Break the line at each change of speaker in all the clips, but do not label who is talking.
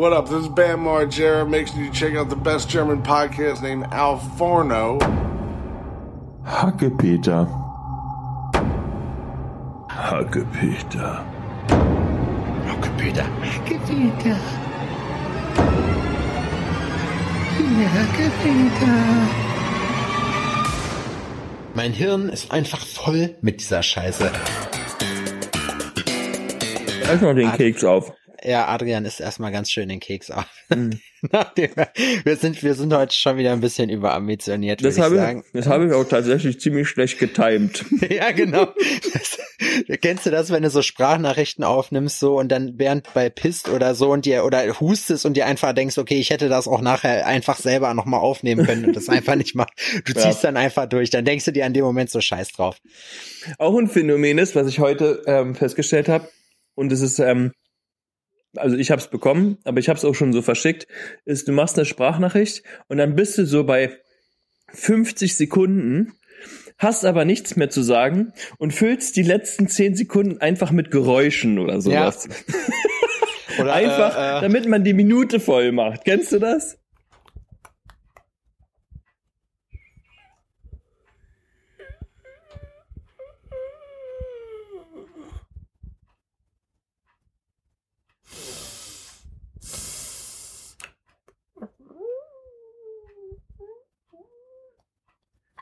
What up? This is Bam Margera. Make sure you check out the best German podcast named Al Forno.
Hackepeter. Hackepeter.
Hackepeter. Hackepeter. Hackepeter. Mein Hirn ist einfach voll mit dieser Scheiße.
Erstmal den Keks auf.
Ja, Adrian ist erstmal ganz schön den Keks auf. Mhm. wir sind, wir sind heute schon wieder ein bisschen überambitioniert,
das habe ich sagen. Das habe ich auch tatsächlich ziemlich schlecht getimed.
ja, genau. Das, kennst du das, wenn du so Sprachnachrichten aufnimmst so und dann während bei pisst oder so und dir oder hustest und dir einfach denkst, okay, ich hätte das auch nachher einfach selber nochmal aufnehmen können und das einfach nicht machen. Du ziehst ja. dann einfach durch, dann denkst du dir an dem Moment so scheiß drauf.
Auch ein Phänomen ist, was ich heute ähm, festgestellt habe und es ist ähm, also ich habe es bekommen, aber ich habe es auch schon so verschickt, ist, du machst eine Sprachnachricht und dann bist du so bei 50 Sekunden, hast aber nichts mehr zu sagen und füllst die letzten 10 Sekunden einfach mit Geräuschen oder sowas. Ja. oder, einfach, äh, äh. damit man die Minute voll macht. Kennst du das?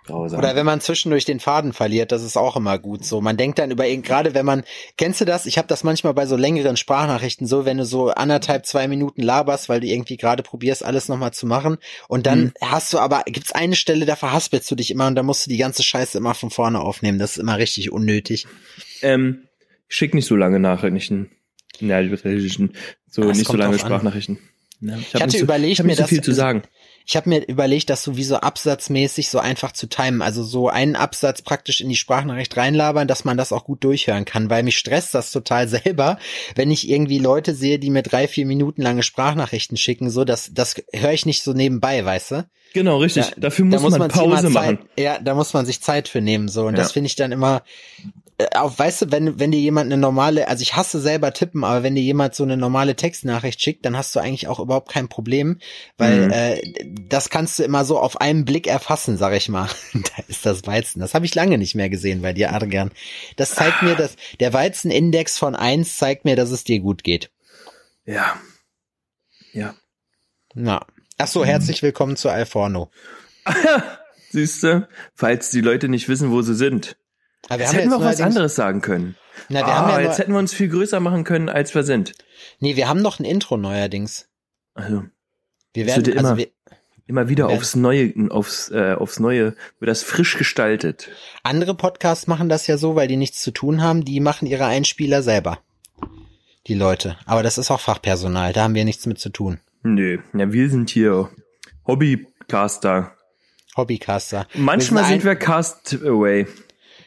Grausam. Oder wenn man zwischendurch den Faden verliert, das ist auch immer gut so. Man denkt dann über gerade wenn man kennst du das? Ich habe das manchmal bei so längeren Sprachnachrichten so, wenn du so anderthalb zwei Minuten laberst, weil du irgendwie gerade probierst alles nochmal zu machen und dann mhm. hast du aber gibt's eine Stelle, da verhaspelst du dich immer und da musst du die ganze Scheiße immer von vorne aufnehmen. Das ist immer richtig unnötig.
Ähm, schick nicht so lange Nachrichten. Ja, so das nicht so lange Sprachnachrichten.
Ja, ich, ich hatte so, überlegt,
ich mir
so
das viel zu sagen.
Ich habe mir überlegt, das sowieso absatzmäßig so einfach zu timen, also so einen Absatz praktisch in die Sprachnachricht reinlabern, dass man das auch gut durchhören kann, weil mich stresst das total selber, wenn ich irgendwie Leute sehe, die mir drei, vier Minuten lange Sprachnachrichten schicken, so das, das höre ich nicht so nebenbei, weißt du?
Genau, richtig. Da, Dafür muss, da muss man, man Pause Zeit, machen.
Ja, da muss man sich Zeit für nehmen, so. Und ja. das finde ich dann immer, äh, auch, weißt du, wenn, wenn dir jemand eine normale, also ich hasse selber tippen, aber wenn dir jemand so eine normale Textnachricht schickt, dann hast du eigentlich auch überhaupt kein Problem, weil mhm. äh, das kannst du immer so auf einen Blick erfassen, sag ich mal. da ist das Weizen. Das habe ich lange nicht mehr gesehen bei dir, Adrian. Das zeigt mir, dass der Weizenindex von eins zeigt mir, dass es dir gut geht.
Ja. Ja.
Na. Ach so, herzlich willkommen zu Alforno.
Siehst du, falls die Leute nicht wissen, wo sie sind. Aber wir jetzt hätten wir auch was anderes sagen können. Na, wir ah, haben ja jetzt hätten wir uns viel größer machen können, als wir sind.
Nee, wir haben noch ein Intro neuerdings.
Also, wir werden also immer, wir, immer wieder aufs Neue, aufs, äh, aufs Neue, wird das frisch gestaltet.
Andere Podcasts machen das ja so, weil die nichts zu tun haben, die machen ihre Einspieler selber. Die Leute. Aber das ist auch Fachpersonal, da haben wir nichts mit zu tun.
Nö, ja, wir sind hier Hobbycaster.
Hobbycaster.
Manchmal wir sind, sind wir Castaway.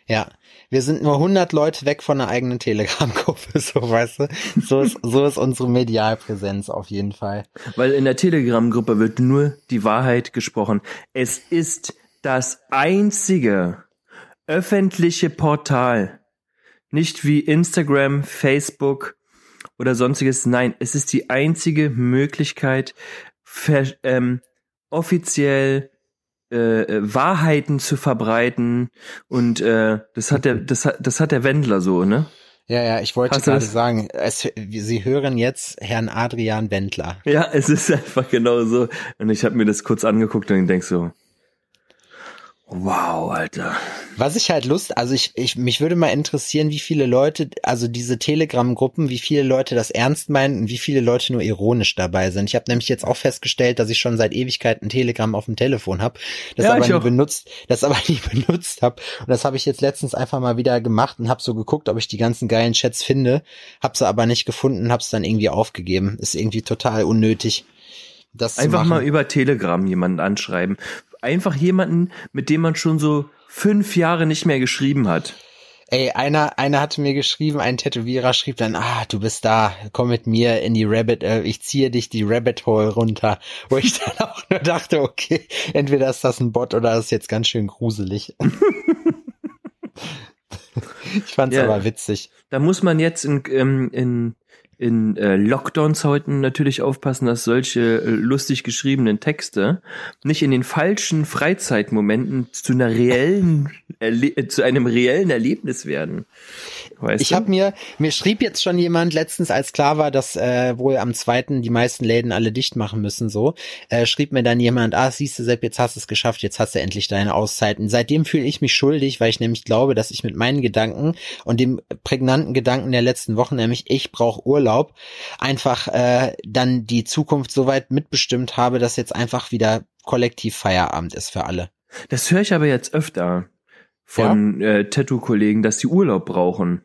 Ja, wir sind nur 100 Leute weg von der eigenen Telegram-Gruppe, so weißt du. So ist, so ist unsere Medialpräsenz auf jeden Fall.
Weil in der Telegram-Gruppe wird nur die Wahrheit gesprochen. Es ist das einzige öffentliche Portal. Nicht wie Instagram, Facebook oder sonstiges. Nein, es ist die einzige Möglichkeit, ähm, offiziell äh, äh, Wahrheiten zu verbreiten und äh, das hat der das hat das hat der Wendler so ne?
Ja ja ich wollte gerade sagen es, Sie hören jetzt Herrn Adrian Wendler.
Ja es ist einfach genau so. Und ich habe mir das kurz angeguckt und denk so Wow, Alter.
Was ich halt Lust, also ich, ich, mich würde mal interessieren, wie viele Leute, also diese Telegram-Gruppen, wie viele Leute das ernst meinen und wie viele Leute nur ironisch dabei sind. Ich habe nämlich jetzt auch festgestellt, dass ich schon seit Ewigkeiten Telegram auf dem Telefon habe, das ja, aber nie auch. benutzt, das aber nie benutzt habe. Und das habe ich jetzt letztens einfach mal wieder gemacht und habe so geguckt, ob ich die ganzen geilen Chats finde, habe sie aber nicht gefunden, habe es dann irgendwie aufgegeben. Ist irgendwie total unnötig.
Das Einfach mal über Telegram jemanden anschreiben einfach jemanden, mit dem man schon so fünf Jahre nicht mehr geschrieben hat.
Ey, einer, einer hatte mir geschrieben, ein Tätowierer schrieb dann, ah, du bist da, komm mit mir in die Rabbit, äh, ich ziehe dich die Rabbit Hole runter. Wo ich dann auch nur dachte, okay, entweder ist das ein Bot oder das ist jetzt ganz schön gruselig. ich fand's ja, aber witzig.
Da muss man jetzt in, ähm, in in äh, Lockdown-Zeiten natürlich aufpassen, dass solche äh, lustig geschriebenen Texte nicht in den falschen Freizeitmomenten zu einer reellen, Erle äh, zu einem reellen Erlebnis werden. Weißt
ich habe mir, mir schrieb jetzt schon jemand letztens, als klar war, dass äh, wohl am zweiten die meisten Läden alle dicht machen müssen, so, äh, schrieb mir dann jemand, ah, siehst du, Sepp, jetzt hast du es geschafft, jetzt hast du endlich deine Auszeiten. Seitdem fühle ich mich schuldig, weil ich nämlich glaube, dass ich mit meinen Gedanken und dem prägnanten Gedanken der letzten Wochen, nämlich ich brauche Urlaub, einfach äh, dann die Zukunft so weit mitbestimmt habe, dass jetzt einfach wieder kollektiv Feierabend ist für alle.
Das höre ich aber jetzt öfter von ja? äh, Tattoo-Kollegen, dass die Urlaub brauchen.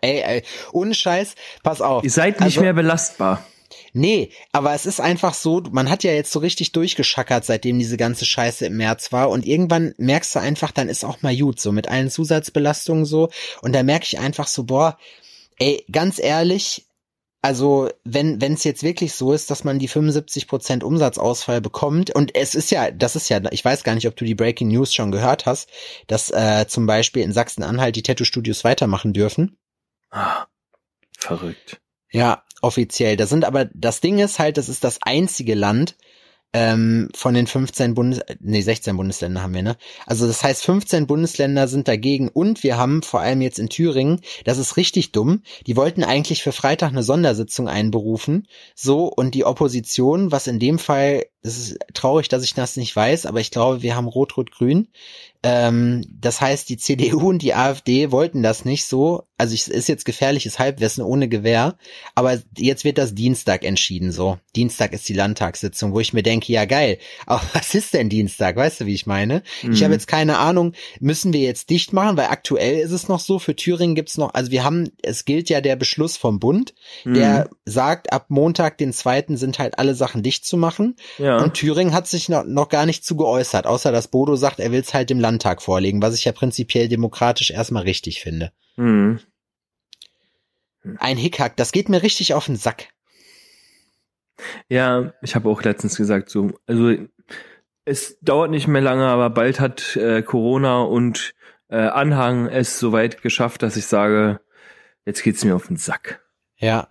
Ey, ey, ohne Scheiß, pass auf.
Ihr seid nicht also, mehr belastbar.
Nee, aber es ist einfach so, man hat ja jetzt so richtig durchgeschackert, seitdem diese ganze Scheiße im März war und irgendwann merkst du einfach, dann ist auch mal gut, so mit allen Zusatzbelastungen so und da merke ich einfach so, boah, ey, ganz ehrlich, also wenn wenn es jetzt wirklich so ist, dass man die 75 Prozent Umsatzausfall bekommt und es ist ja, das ist ja, ich weiß gar nicht, ob du die Breaking News schon gehört hast, dass äh, zum Beispiel in Sachsen-Anhalt die Tattoo-Studios weitermachen dürfen.
Ah, verrückt.
Ja, offiziell. Das sind aber, das Ding ist halt, das ist das einzige Land, ähm, von den 15 Bundes, nee, 16 Bundesländer haben wir, ne? Also das heißt, 15 Bundesländer sind dagegen und wir haben vor allem jetzt in Thüringen, das ist richtig dumm, die wollten eigentlich für Freitag eine Sondersitzung einberufen, so, und die Opposition, was in dem Fall, das ist traurig, dass ich das nicht weiß, aber ich glaube, wir haben Rot-Rot-Grün, ähm, das heißt, die CDU und die AfD wollten das nicht so. Also es ist jetzt gefährliches Halbwissen ohne Gewehr. Aber jetzt wird das Dienstag entschieden so. Dienstag ist die Landtagssitzung, wo ich mir denke, ja geil. Aber was ist denn Dienstag? Weißt du, wie ich meine? Mhm. Ich habe jetzt keine Ahnung. Müssen wir jetzt dicht machen? Weil aktuell ist es noch so. Für Thüringen gibt's noch, also wir haben, es gilt ja der Beschluss vom Bund, mhm. der sagt, ab Montag, den zweiten, sind halt alle Sachen dicht zu machen. Ja. Und Thüringen hat sich noch, noch gar nicht zu geäußert, außer dass Bodo sagt, er will's halt dem Land Landtag vorlegen, was ich ja prinzipiell demokratisch erstmal richtig finde. Mhm. Ein Hickhack, das geht mir richtig auf den Sack.
Ja, ich habe auch letztens gesagt, so, also es dauert nicht mehr lange, aber bald hat äh, Corona und äh, Anhang es soweit geschafft, dass ich sage, jetzt geht's mir auf den Sack.
Ja.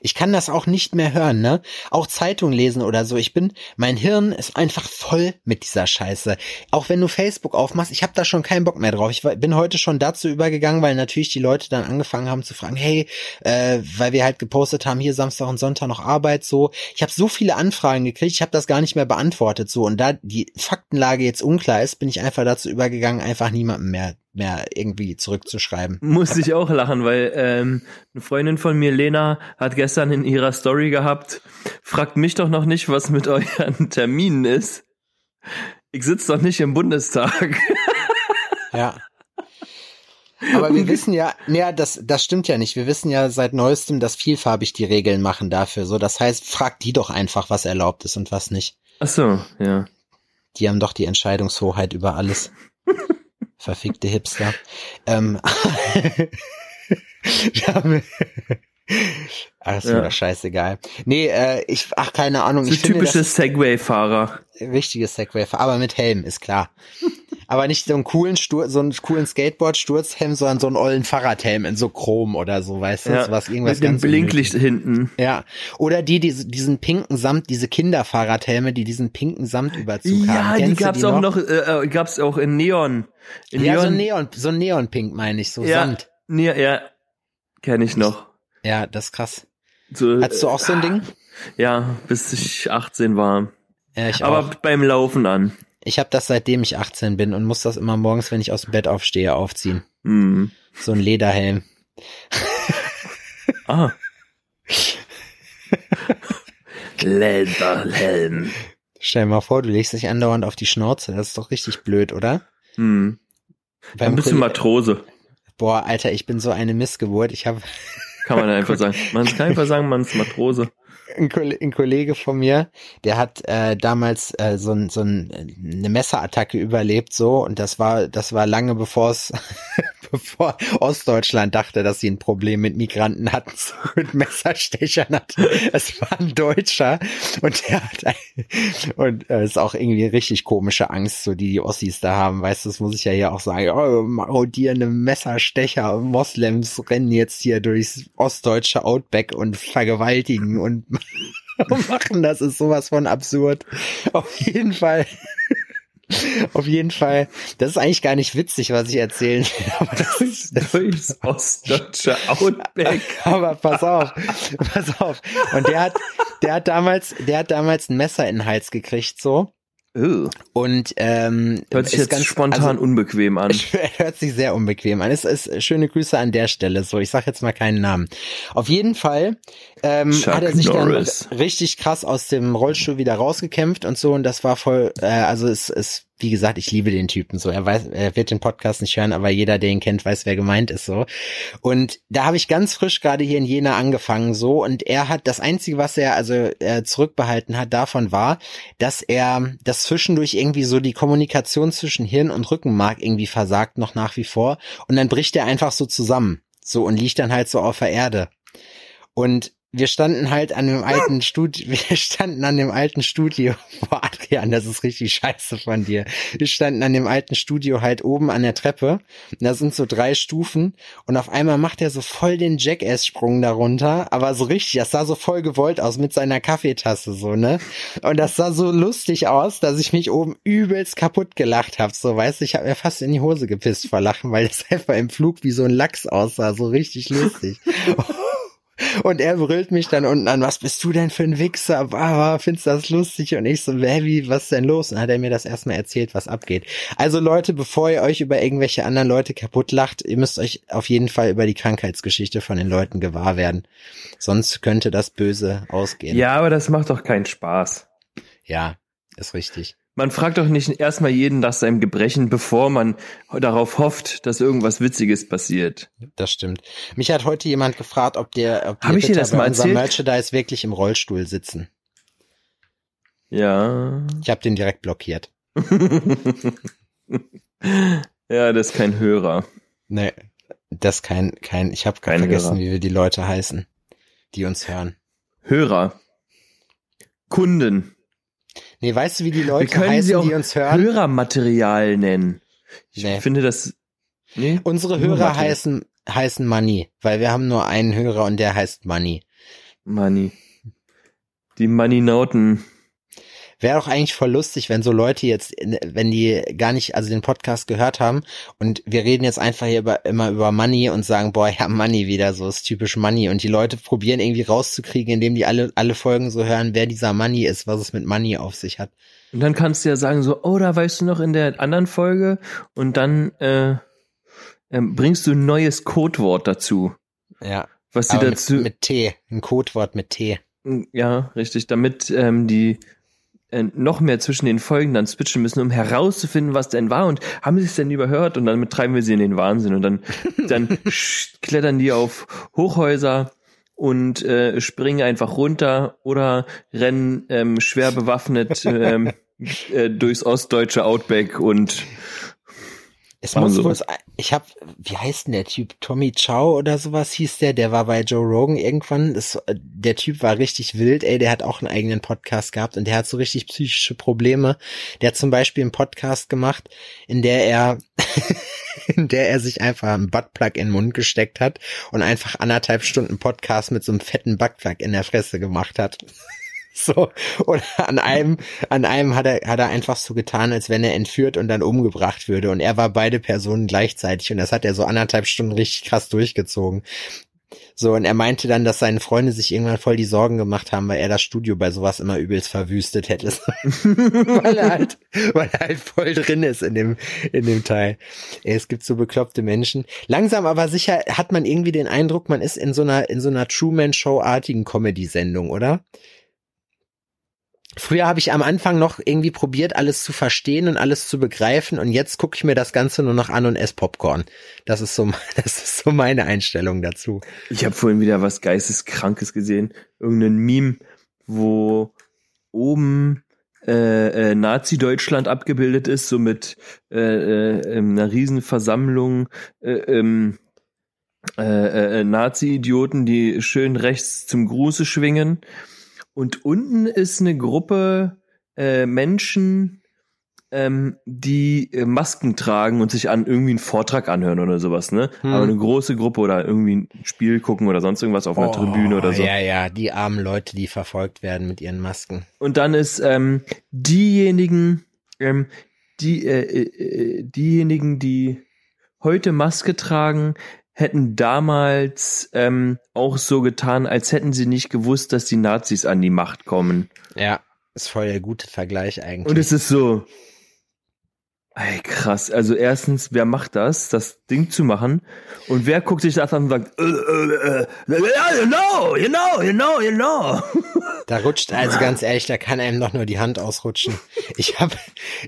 Ich kann das auch nicht mehr hören, ne? Auch Zeitung lesen oder so. Ich bin, mein Hirn ist einfach voll mit dieser Scheiße. Auch wenn du Facebook aufmachst, ich habe da schon keinen Bock mehr drauf. Ich bin heute schon dazu übergegangen, weil natürlich die Leute dann angefangen haben zu fragen, hey, äh, weil wir halt gepostet haben, hier Samstag und Sonntag noch Arbeit, so. Ich habe so viele Anfragen gekriegt, ich habe das gar nicht mehr beantwortet, so. Und da die Faktenlage jetzt unklar ist, bin ich einfach dazu übergegangen, einfach niemandem mehr mehr irgendwie zurückzuschreiben.
Musste ich auch lachen, weil ähm, eine Freundin von mir, Lena, hat gestern in ihrer Story gehabt, fragt mich doch noch nicht, was mit euren Terminen ist. Ich sitze doch nicht im Bundestag.
Ja. Aber wir wissen ja, naja, das, das stimmt ja nicht. Wir wissen ja seit neuestem, dass vielfarbig die Regeln machen dafür. So, das heißt, fragt die doch einfach, was erlaubt ist und was nicht.
Ach so, ja.
Die haben doch die Entscheidungshoheit über alles. Verfickte Hipster. Ähm, Ach, ist ja. mir scheißegal. Nee, äh, ich, ach, keine Ahnung.
So ich typische Segway-Fahrer.
Richtige Segway-Fahrer, aber mit Helm, ist klar. Aber nicht so einen coolen Stur so einen coolen Skateboard-Sturzhelm, sondern so einen ollen Fahrradhelm in so Chrom oder so, weißt du, ja, was irgendwas
mit dem Blinklicht unnötig. hinten.
Ja. Oder die, die diesen pinken Samt, diese Kinderfahrradhelme, die diesen pinken Samtüberzug ja, haben.
Ja, die gab's die auch noch, äh, äh, gab's auch in Neon.
In ja, Neon. so Neon, so Neonpink meine ich, so
ja,
Samt.
Ja, ja, kenne ich noch.
Ja, das ist krass. So, Hattest du auch so ein Ding?
Ja, bis ich 18 war.
Ja, ich
Aber
auch.
beim Laufen an.
Ich habe das seitdem ich 18 bin und muss das immer morgens, wenn ich aus dem Bett aufstehe, aufziehen.
Mhm.
So ein Lederhelm.
ah. Lederhelm.
Stell dir mal vor, du legst dich andauernd auf die Schnauze. Das ist doch richtig blöd, oder?
Hm. Ein bisschen Matrose.
Boah, Alter, ich bin so eine Missgeburt. Ich habe
kann man einfach sagen. Man kann einfach sagen, man ist Matrose.
Ein, Kollege von mir, der hat äh, damals äh, so, ein, so ein, eine Messerattacke überlebt, so. Und das war das war lange bevor es bevor Ostdeutschland dachte, dass sie ein Problem mit Migranten hatten, mit Messerstechern hatten. Es war ein Deutscher und der hat und äh, ist auch irgendwie richtig komische Angst, so die die Ossis da haben, weißt du, das muss ich ja hier auch sagen. Oh, marodierende Messerstecher, Moslems rennen jetzt hier durchs ostdeutsche Outback und vergewaltigen und machen. Das ist sowas von absurd. Auf jeden Fall. Auf jeden Fall. Das ist eigentlich gar nicht witzig, was ich erzählen will. Aber das ist das
ostdeutsche Outback.
Aber pass auf, pass auf. Und der hat, der hat damals, der hat damals ein Messer in den Hals gekriegt, so. Und ähm,
hört sich jetzt ganz spontan also, unbequem an.
Hört sich sehr unbequem an. Es ist schöne Grüße an der Stelle. So, ich sag jetzt mal keinen Namen. Auf jeden Fall ähm, hat er sich Norris. dann richtig krass aus dem Rollstuhl wieder rausgekämpft und so. Und das war voll. Äh, also es, es wie gesagt, ich liebe den Typen so. Er weiß, er wird den Podcast nicht hören, aber jeder, der ihn kennt, weiß, wer gemeint ist so. Und da habe ich ganz frisch gerade hier in Jena angefangen so und er hat das einzige, was er also äh, zurückbehalten hat, davon war, dass er das zwischendurch irgendwie so die Kommunikation zwischen Hirn und Rückenmark irgendwie versagt noch nach wie vor und dann bricht er einfach so zusammen so und liegt dann halt so auf der Erde. Und wir standen halt an dem alten Studio, wir standen an dem alten Studio, boah Adrian, das ist richtig scheiße von dir. Wir standen an dem alten Studio halt oben an der Treppe und da sind so drei Stufen und auf einmal macht er so voll den Jackass-Sprung darunter, aber so richtig, das sah so voll gewollt aus mit seiner Kaffeetasse so, ne? Und das sah so lustig aus, dass ich mich oben übelst kaputt gelacht hab, so, weißt du, ich hab mir fast in die Hose gepisst vor Lachen, weil das einfach im Flug wie so ein Lachs aussah, so richtig lustig. Und er brüllt mich dann unten an, was bist du denn für ein Wichser? Ah, findest du das lustig? Und ich so, Baby, was ist denn los? Und dann hat er mir das erstmal erzählt, was abgeht. Also Leute, bevor ihr euch über irgendwelche anderen Leute kaputt lacht, ihr müsst euch auf jeden Fall über die Krankheitsgeschichte von den Leuten gewahr werden. Sonst könnte das böse ausgehen.
Ja, aber das macht doch keinen Spaß.
Ja, ist richtig.
Man fragt doch nicht erstmal jeden nach seinem Gebrechen, bevor man darauf hofft, dass irgendwas Witziges passiert.
Das stimmt. Mich hat heute jemand gefragt, ob der, ob
Hab ich dir das mal erzählt?
Merchandise wirklich im Rollstuhl sitzen.
Ja.
Ich habe den direkt blockiert.
ja, das ist kein Hörer.
Nee, das ist kein, kein, ich habe vergessen, Hörer. wie wir die Leute heißen, die uns hören.
Hörer. Kunden.
Nee, weißt du, wie die Leute heißen, die uns hören?
Hörermaterial nennen. Ich nee. finde das.
Nee, Unsere Hörer heißen, heißen Money, weil wir haben nur einen Hörer und der heißt Money.
Money. Die Money-Nauten.
Wäre doch eigentlich voll lustig, wenn so Leute jetzt, wenn die gar nicht, also den Podcast gehört haben und wir reden jetzt einfach hier über, immer über Money und sagen, boah, ja, Money wieder, so ist typisch Money und die Leute probieren irgendwie rauszukriegen, indem die alle, alle Folgen so hören, wer dieser Money ist, was es mit Money auf sich hat.
Und dann kannst du ja sagen so, oh, da weißt du noch in der anderen Folge und dann äh, äh, bringst du ein neues Codewort dazu.
Ja.
Was sie dazu
mit, mit T, ein Codewort mit T.
Ja, richtig, damit ähm, die äh, noch mehr zwischen den Folgen dann switchen müssen, um herauszufinden, was denn war. Und haben sie es denn überhört? Und dann treiben wir sie in den Wahnsinn. Und dann, dann klettern die auf Hochhäuser und äh, springen einfach runter oder rennen ähm, schwer bewaffnet ähm, äh, durchs ostdeutsche Outback und
es muss so. bloß, ich hab, wie heißt denn der Typ? Tommy Chow oder sowas hieß der, der war bei Joe Rogan irgendwann. Das, der Typ war richtig wild, ey, der hat auch einen eigenen Podcast gehabt und der hat so richtig psychische Probleme. Der hat zum Beispiel einen Podcast gemacht, in der er, in der er sich einfach einen Buttplug in den Mund gesteckt hat und einfach anderthalb Stunden Podcast mit so einem fetten Buttplug in der Fresse gemacht hat. So, und an einem, an einem hat er, hat er einfach so getan, als wenn er entführt und dann umgebracht würde. Und er war beide Personen gleichzeitig. Und das hat er so anderthalb Stunden richtig krass durchgezogen. So, und er meinte dann, dass seine Freunde sich irgendwann voll die Sorgen gemacht haben, weil er das Studio bei sowas immer übelst verwüstet hätte. weil er halt, weil er halt voll drin ist in dem, in dem Teil. Es gibt so bekloppte Menschen. Langsam aber sicher hat man irgendwie den Eindruck, man ist in so einer, in so einer Truman-Show-artigen Comedy-Sendung, oder? Früher habe ich am Anfang noch irgendwie probiert, alles zu verstehen und alles zu begreifen und jetzt gucke ich mir das Ganze nur noch an und esse Popcorn. Das ist so, das ist so meine Einstellung dazu.
Ich habe vorhin wieder was Geisteskrankes gesehen. Irgendein Meme wo oben äh, äh, Nazi-Deutschland abgebildet ist, so mit äh, äh, einer Riesenversammlung äh, ähm, äh, äh, Nazi-Idioten, die schön rechts zum Gruße schwingen. Und unten ist eine Gruppe äh, Menschen, ähm, die äh, Masken tragen und sich an irgendwie einen Vortrag anhören oder sowas, ne?
Hm.
Aber eine große Gruppe oder irgendwie ein Spiel gucken oder sonst irgendwas auf einer Tribüne oder so.
Oh, Ja, ja, die armen Leute, die verfolgt werden mit ihren Masken.
Und dann ist ähm, diejenigen, ähm, die äh, äh, diejenigen, die heute Maske tragen, hätten damals ähm, auch so getan, als hätten sie nicht gewusst, dass die Nazis an die Macht kommen.
Ja, ist voll der gute Vergleich eigentlich.
Und es ist so, ey, krass. Also erstens, wer macht das, das Ding zu machen? Und wer guckt sich das an und sagt, äh, äh, äh, you know, you know, you know, you know.
Da rutscht, also ganz ehrlich, da kann einem doch nur die Hand ausrutschen. Ich habe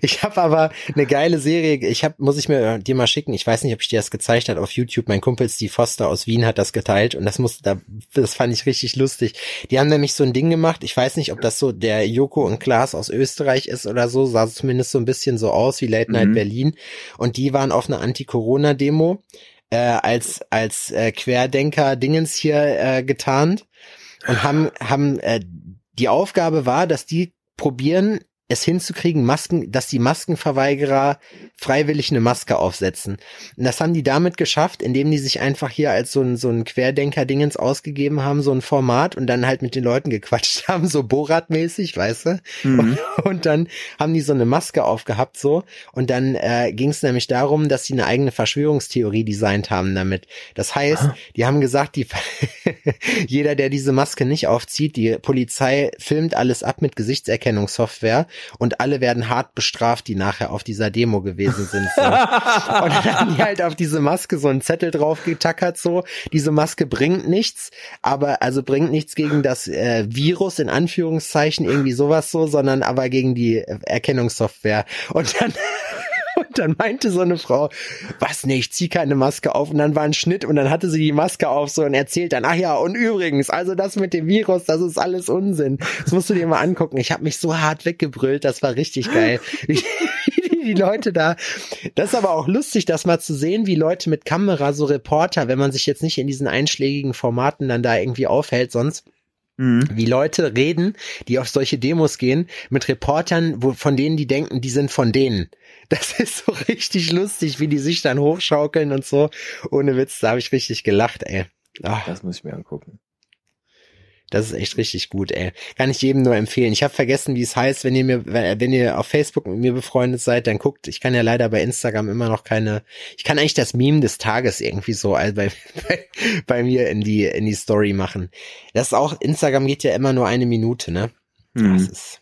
ich hab aber eine geile Serie, ich habe, muss ich mir dir mal schicken, ich weiß nicht, ob ich dir das gezeigt hat auf YouTube, mein Kumpel Steve Foster aus Wien hat das geteilt und das musste da, das fand ich richtig lustig. Die haben nämlich so ein Ding gemacht, ich weiß nicht, ob das so der Joko und Klaas aus Österreich ist oder so, sah zumindest so ein bisschen so aus wie Late Night
Mhm.
Berlin und die waren auf einer Anti-Corona-Demo äh, als, als äh, Querdenker-Dingens hier äh, getarnt und haben, haben äh, die Aufgabe war, dass die probieren, es hinzukriegen, Masken, dass die Maskenverweigerer freiwillig eine Maske aufsetzen. Und das haben die damit geschafft, indem die sich einfach hier als so ein, so ein Querdenker-Dingens ausgegeben haben, so ein Format und dann halt mit den Leuten gequatscht haben, so Borat-mäßig, weißt du?
Mhm.
Und dann haben die so eine Maske aufgehabt so und dann äh, ging es nämlich darum, dass sie eine eigene Verschwörungstheorie designt haben damit. Das heißt, die haben gesagt, die jeder, der diese Maske nicht aufzieht, die Polizei filmt alles ab mit Gesichtserkennungssoftware und alle werden hart bestraft, die nachher auf dieser Demo gewesen sind. So. und dann haben die halt auf diese Maske so einen Zettel drauf getackert so. Diese Maske bringt nichts, aber also bringt nichts gegen das äh, Virus in Anführungszeichen irgendwie sowas so, sondern aber gegen die äh, Erkennungssoftware. Und dann und dann meinte so eine Frau, was nicht, ich zieh keine Maske auf. Und dann war ein Schnitt und dann hatte sie die Maske auf so und erzählt dann, ach ja, und übrigens, also das mit dem Virus, das ist alles Unsinn. Das musst du dir mal angucken. Ich habe mich so hart weggebrüllt, das war richtig geil. Die Leute da. Das ist aber auch lustig, das mal zu sehen, wie Leute mit Kamera, so Reporter, wenn man sich jetzt nicht in diesen einschlägigen Formaten dann da irgendwie aufhält, sonst
Mhm.
wie Leute reden, die auf solche Demos gehen, mit Reportern, wo, von denen die denken, die sind von denen. Das ist so richtig lustig, wie die sich dann hochschaukeln und so. Ohne Witz, da habe ich richtig gelacht, ey. Ach,
Das muss ich mir angucken.
Das ist echt richtig gut, ey. Kann ich jedem nur empfehlen. Ich habe vergessen, wie es heißt, wenn ihr mir, wenn ihr auf Facebook mit mir befreundet seid, dann guckt. Ich kann ja leider bei Instagram immer noch keine. Ich kann eigentlich das Meme des Tages irgendwie so bei, bei, bei mir in die in die Story machen. Das ist auch Instagram geht ja immer nur eine Minute, ne? Das
Mhm.
ist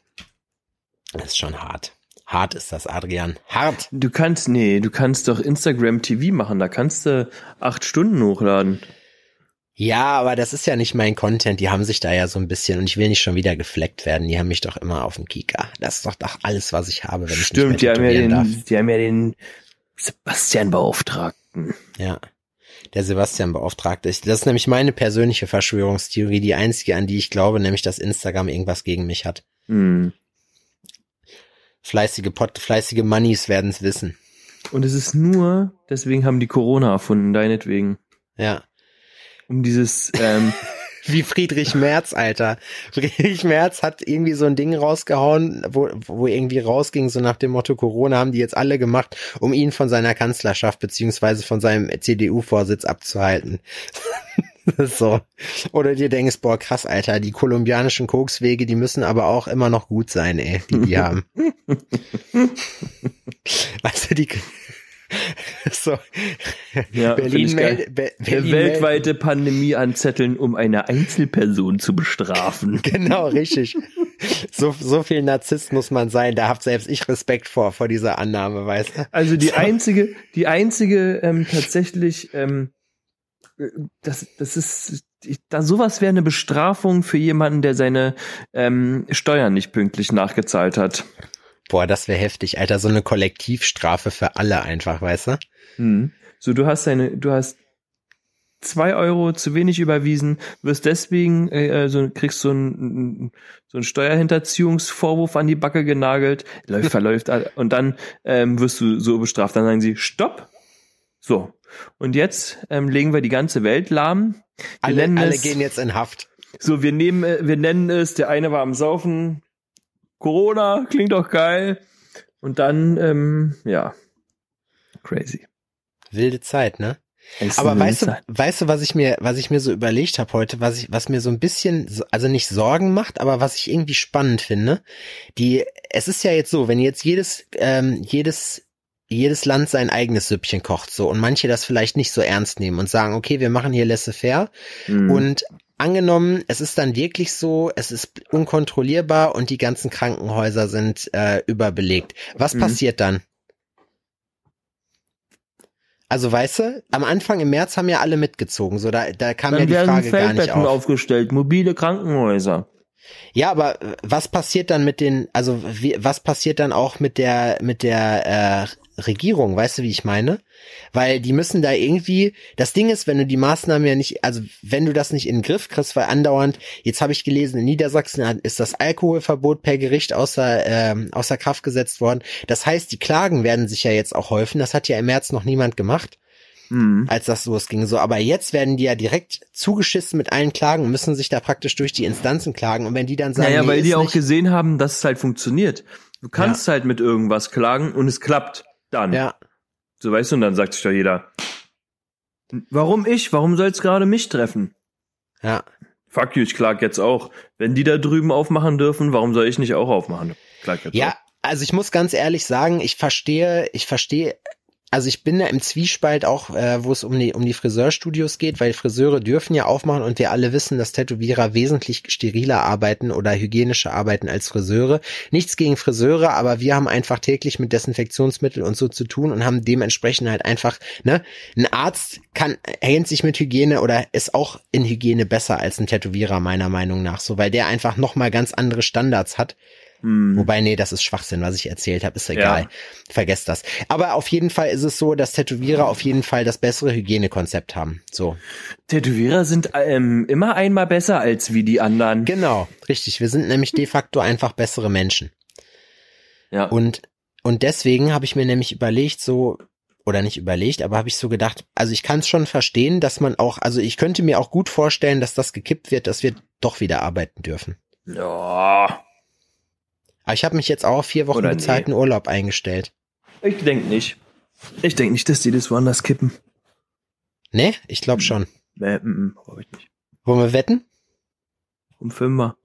das ist schon hart. Hart ist das, Adrian. Hart.
Du kannst, nee, du kannst doch Instagram TV machen, da kannst du acht Stunden hochladen.
Ja, aber das ist ja nicht mein Content. Die haben sich da ja so ein bisschen und ich will nicht schon wieder gefleckt werden. Die haben mich doch immer auf dem Kika. Das ist doch, doch alles, was ich habe, wenn
Stimmt,
ich
die haben, ja den, die haben ja den Sebastian Beauftragten.
Ja. Der Sebastian Beauftragte. ist. Das ist nämlich meine persönliche Verschwörungstheorie, die einzige, an die ich glaube, nämlich, dass Instagram irgendwas gegen mich hat.
Hm.
Fleißige Pot, fleißige Moneys werden es wissen.
Und es ist nur, deswegen haben die Corona erfunden, deinetwegen.
Ja.
Um dieses, ähm,
Wie Friedrich Merz, Alter. Friedrich Merz hat irgendwie so ein Ding rausgehauen, wo, wo irgendwie rausging, so nach dem Motto Corona haben die jetzt alle gemacht, um ihn von seiner Kanzlerschaft beziehungsweise von seinem CDU-Vorsitz abzuhalten. so. Oder dir denkst, boah, krass, Alter, die kolumbianischen Kokswege, die müssen aber auch immer noch gut sein, ey, die die haben. weißt du, die, so,
ja,
Berlin, meld, Be
Eine
Berlin
weltweite Pandemie anzetteln, um eine Einzelperson zu bestrafen.
Genau, richtig. So, so viel Narzisst muss man sein. Da habt selbst ich Respekt vor, vor dieser Annahme, weißt du?
Also die einzige, die einzige ähm, tatsächlich, ähm, äh, das, das ist, da sowas wäre eine Bestrafung für jemanden, der seine ähm, Steuern nicht pünktlich nachgezahlt hat.
Boah, das wäre heftig, Alter. So eine Kollektivstrafe für alle einfach, weißt du?
Hm. So, du hast deine, du hast zwei Euro zu wenig überwiesen, wirst deswegen, äh, so, kriegst so einen, so einen Steuerhinterziehungsvorwurf an die Backe genagelt, läuft, verläuft, und dann ähm, wirst du so bestraft. Dann sagen sie, stopp. So. Und jetzt ähm, legen wir die ganze Welt lahm. Wir
Alle, alle
es,
gehen jetzt in Haft.
So, wir nehmen, äh, wir nennen es, der eine war am Saufen, Corona, klingt doch geil. Und dann, ähm, ja, crazy.
Wilde Zeit, ne? Aber weißt du, weißt du, was ich mir, was ich mir so überlegt habe heute, was ich, was mir so ein bisschen, so- also nicht Sorgen macht, aber was ich irgendwie spannend finde. Die, es ist ja jetzt so, wenn jetzt jedes, ähm, jedes, jedes Land sein eigenes Süppchen kocht so und manche das vielleicht nicht so ernst nehmen und sagen, okay, wir machen hier laissez-faire
Mhm.
und angenommen, es ist dann wirklich so, es ist unkontrollierbar und die ganzen Krankenhäuser sind äh, überbelegt. Was
Mhm.
passiert dann? Also weißt du, am Anfang im März haben ja alle mitgezogen, so da, da kam ja
dann
die
werden
Frage gar nicht auf.
aufgestellt, mobile Krankenhäuser.
Ja, aber äh, was passiert dann mit den, also wie, was passiert dann auch mit der mit der äh, Regierung? Weißt du, wie ich meine? Weil die müssen da irgendwie. Das Ding ist, wenn du die Maßnahmen ja nicht, also wenn du das nicht in den Griff kriegst, weil andauernd. Jetzt habe ich gelesen, in Niedersachsen ist das Alkoholverbot per Gericht außer ähm, außer Kraft gesetzt worden. Das heißt, die Klagen werden sich ja jetzt auch häufen. Das hat ja im März noch niemand gemacht
Mhm.
als das losging. So, aber jetzt werden die ja direkt zugeschissen mit allen Klagen und müssen sich da praktisch durch die Instanzen klagen. Und wenn die dann sagen,
Naja,
nee,
weil die auch gesehen haben, dass es halt funktioniert. Du kannst halt mit irgendwas klagen und es klappt dann.
ja,
So weißt du, und dann sagt sich doch jeder, warum ich? Warum soll es gerade mich treffen?
ja,
Fuck you, ich klag jetzt auch. Wenn die da drüben aufmachen dürfen, warum soll ich nicht auch aufmachen? Klag jetzt
ja.
auch.
Also ich muss ganz ehrlich sagen, ich verstehe, ich verstehe. Also ich bin da im Zwiespalt auch, äh, wo es um die um die Friseurstudios geht, weil Friseure dürfen ja aufmachen und wir alle wissen, dass Tätowierer wesentlich steriler arbeiten oder hygienischer arbeiten als Friseure. Nichts gegen Friseure, aber wir haben einfach täglich mit Desinfektionsmittel und so zu tun und haben dementsprechend halt einfach, ne, ein Arzt kann hält sich mit Hygiene oder ist auch in Hygiene besser als ein Tätowierer meiner Meinung nach, so weil der einfach noch mal ganz andere Standards hat.
Hm.
Wobei, nee, das ist Schwachsinn, was ich erzählt habe, ist egal.
Ja.
Vergesst das. Aber auf jeden Fall ist es so, dass Tätowierer auf jeden Fall das bessere Hygienekonzept haben. So.
Tätowierer sind ähm, immer einmal besser als wie die anderen.
Genau, richtig. Wir sind nämlich de facto einfach bessere Menschen.
Ja.
Und, und deswegen habe ich mir nämlich überlegt, so, oder nicht überlegt, aber habe ich so gedacht, also ich kann es schon verstehen, dass man auch, also ich könnte mir auch gut vorstellen, dass das gekippt wird, dass wir doch wieder arbeiten dürfen.
ja.
Aber ich habe mich jetzt auch vier Wochen
Oder nee.
bezahlten Urlaub eingestellt.
Ich denk nicht. Ich denk nicht, dass die das woanders kippen.
Ne? Ich glaube schon.
Nee, mm, glaub ich nicht.
Wollen wir wetten?
Um Fünfer.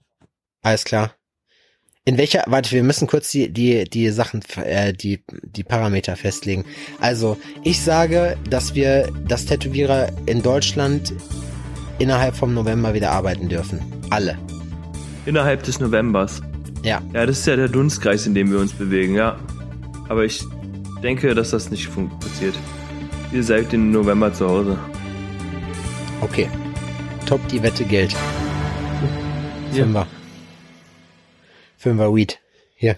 Alles klar. In welcher, warte, wir müssen kurz die, die, die Sachen, äh, die, die Parameter festlegen. Also, ich sage, dass wir, dass Tätowierer in Deutschland innerhalb vom November wieder arbeiten dürfen. Alle.
Innerhalb des Novembers.
Ja.
Ja, das ist ja der Dunstkreis, in dem wir uns bewegen, ja. Aber ich denke, dass das nicht fun- passiert. Ihr seid im November zu Hause.
Okay. Top, die Wette gilt.
Ja.
Fünfer. Fünfer Weed. Hier.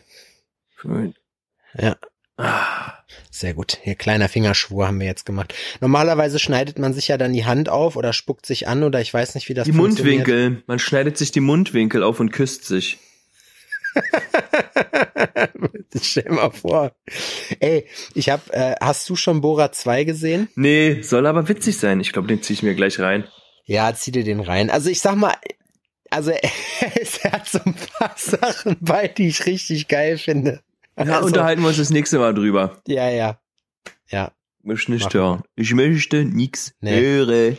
Ja. Sehr gut. Hier kleiner Fingerschwur haben wir jetzt gemacht. Normalerweise schneidet man sich ja dann die Hand auf oder spuckt sich an oder ich weiß nicht, wie das
Die
funktioniert.
Mundwinkel. Man schneidet sich die Mundwinkel auf und küsst sich.
Stell mal vor. Ey, ich hab, äh, hast du schon Bora 2 gesehen?
Nee, soll aber witzig sein. Ich glaube, den zieh ich mir gleich rein.
Ja, zieh dir den rein. Also ich sag mal, also es hat so ein paar Sachen bei, die ich richtig geil finde.
Ja,
Also,
unterhalten wir uns das nächste Mal drüber.
Ja, ja. Ja.
Ich nicht
Machen
hören. Ich möchte
Nee.
hören.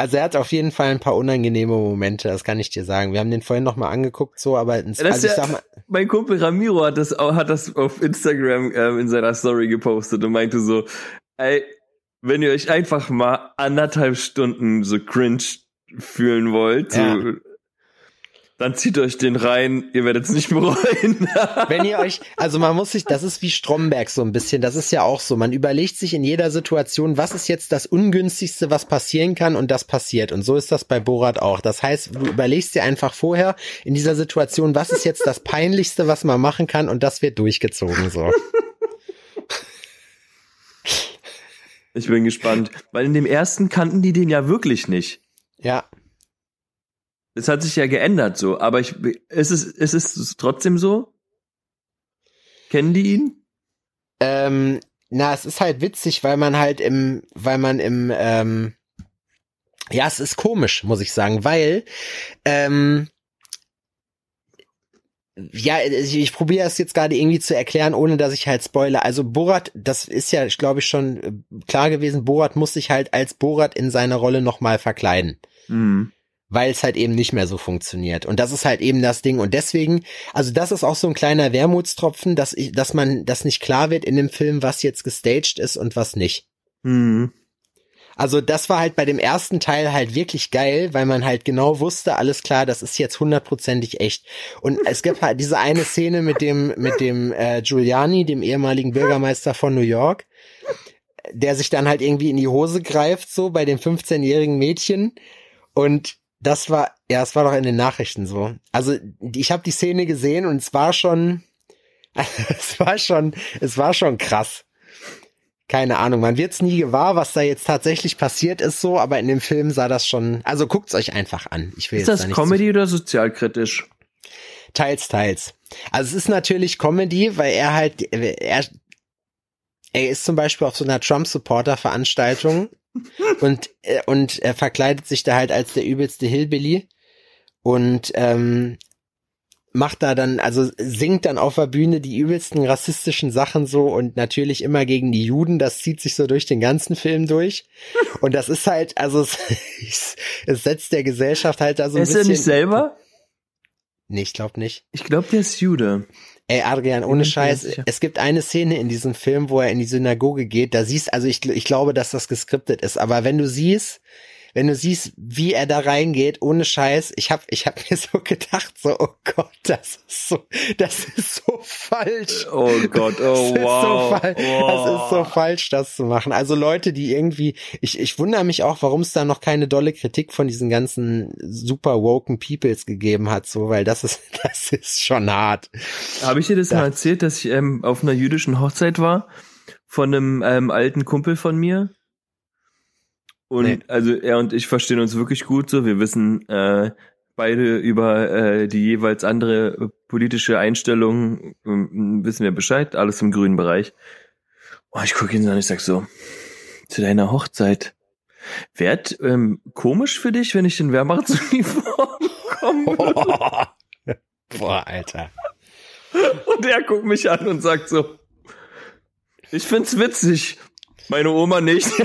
Also er hat auf jeden Fall ein paar unangenehme Momente, das kann ich dir sagen. Wir haben den vorhin noch mal angeguckt, so, aber ins, also
ja-
mal,
Mein Kumpel Ramiro hat das, hat das auf Instagram ähm, in seiner Story gepostet und meinte so, ey, wenn ihr euch einfach mal anderthalb Stunden so cringe fühlen wollt, so,
Ja.
Dann zieht euch den rein, ihr werdet es nicht bereuen.
wenn ihr euch, also man muss sich, das ist wie Stromberg so ein bisschen, das ist ja auch so, man überlegt sich in jeder Situation, was ist jetzt das ungünstigste, was passieren kann und das passiert und so ist das bei Borat auch. Das heißt, du überlegst dir einfach vorher in dieser Situation, was ist jetzt das peinlichste, was man machen kann und das wird durchgezogen so.
Ich bin gespannt, weil in dem ersten kannten die den ja wirklich nicht.
Ja.
Es hat sich ja geändert so, aber ich, ist es, ist es trotzdem so? Kennen die ihn?
Ähm, na, es ist halt witzig, weil man halt im, weil man im, ähm, ja, es ist komisch, muss ich sagen, weil, ähm, ja, ich, ich probiere es jetzt gerade irgendwie zu erklären, ohne dass ich halt spoile. Also Borat, das ist ja, glaube ich, schon äh, klar gewesen, Borat muss sich halt als Borat in seiner Rolle nochmal verkleiden.
Mhm.
Weil es halt eben nicht mehr so funktioniert. Und das ist halt eben das Ding. Und deswegen, also das ist auch so ein kleiner Wermutstropfen, dass ich, dass man, das nicht klar wird in dem Film, was jetzt gestaged ist und was nicht.
Mhm.
Also das war halt bei dem ersten Teil halt wirklich geil, weil man halt genau wusste, alles klar, das ist jetzt hundertprozentig echt. Und es gibt halt diese eine Szene mit dem mit dem äh, Giuliani, dem ehemaligen Bürgermeister von New York, der sich dann halt irgendwie in die Hose greift so bei dem 15-jährigen Mädchen und das war ja, es war doch in den Nachrichten so. Also ich habe die Szene gesehen und es war schon es war schon es war schon krass keine Ahnung, man wird's nie gewahr, was da jetzt tatsächlich passiert ist so, aber in dem Film sah das schon, also guckt's euch einfach an. Ich will
Ist
jetzt
das
da
Comedy oder sozialkritisch?
Teils, teils. Also es ist natürlich Comedy, weil er halt, er, er ist zum Beispiel auf so einer Trump-Supporter-Veranstaltung und, äh, und er verkleidet sich da halt als der übelste Hillbilly und ähm, macht da dann, also singt dann auf der Bühne die übelsten rassistischen Sachen so und natürlich immer gegen die Juden. Das zieht sich so durch den ganzen Film durch. Und das ist halt, also es, es setzt der Gesellschaft halt da so ein
ist
bisschen.
er nicht selber?
Nee, ich glaube nicht.
Ich glaube, der ist Jude.
Ey, Adrian, ohne Scheiß, es gibt eine Szene in diesem Film, wo er in die Synagoge geht, da siehst, also ich, ich glaube, dass das geskriptet ist, aber wenn du siehst, wenn du siehst, wie er da reingeht, ohne Scheiß, ich hab, ich hab mir so gedacht, so, oh Gott, das ist so, das ist so falsch.
Oh Gott,
Das
oh
ist
wow.
so falsch, das ist so falsch, das zu machen. Also Leute, die irgendwie, ich, ich wundere mich auch, warum es da noch keine dolle Kritik von diesen ganzen super woken Peoples gegeben hat, so, weil das ist, das ist schon hart.
Habe ich dir das
Ja.
mal erzählt, dass ich ähm, auf einer jüdischen Hochzeit war von einem ähm, alten Kumpel von mir? Und
Nee.
also er und ich verstehen uns wirklich gut so. Wir wissen äh, beide über äh, die jeweils andere äh, politische Einstellung ähm, wissen wir Bescheid, alles im grünen Bereich. Und ich gucke ihn so an, ich sag so, zu deiner Hochzeit. Wärt ähm, komisch für dich, wenn ich in Wehrmachtsuniform komme?
Boah, Boah Alter.
Und er guckt mich an und sagt so, ich find's witzig. Meine Oma nicht.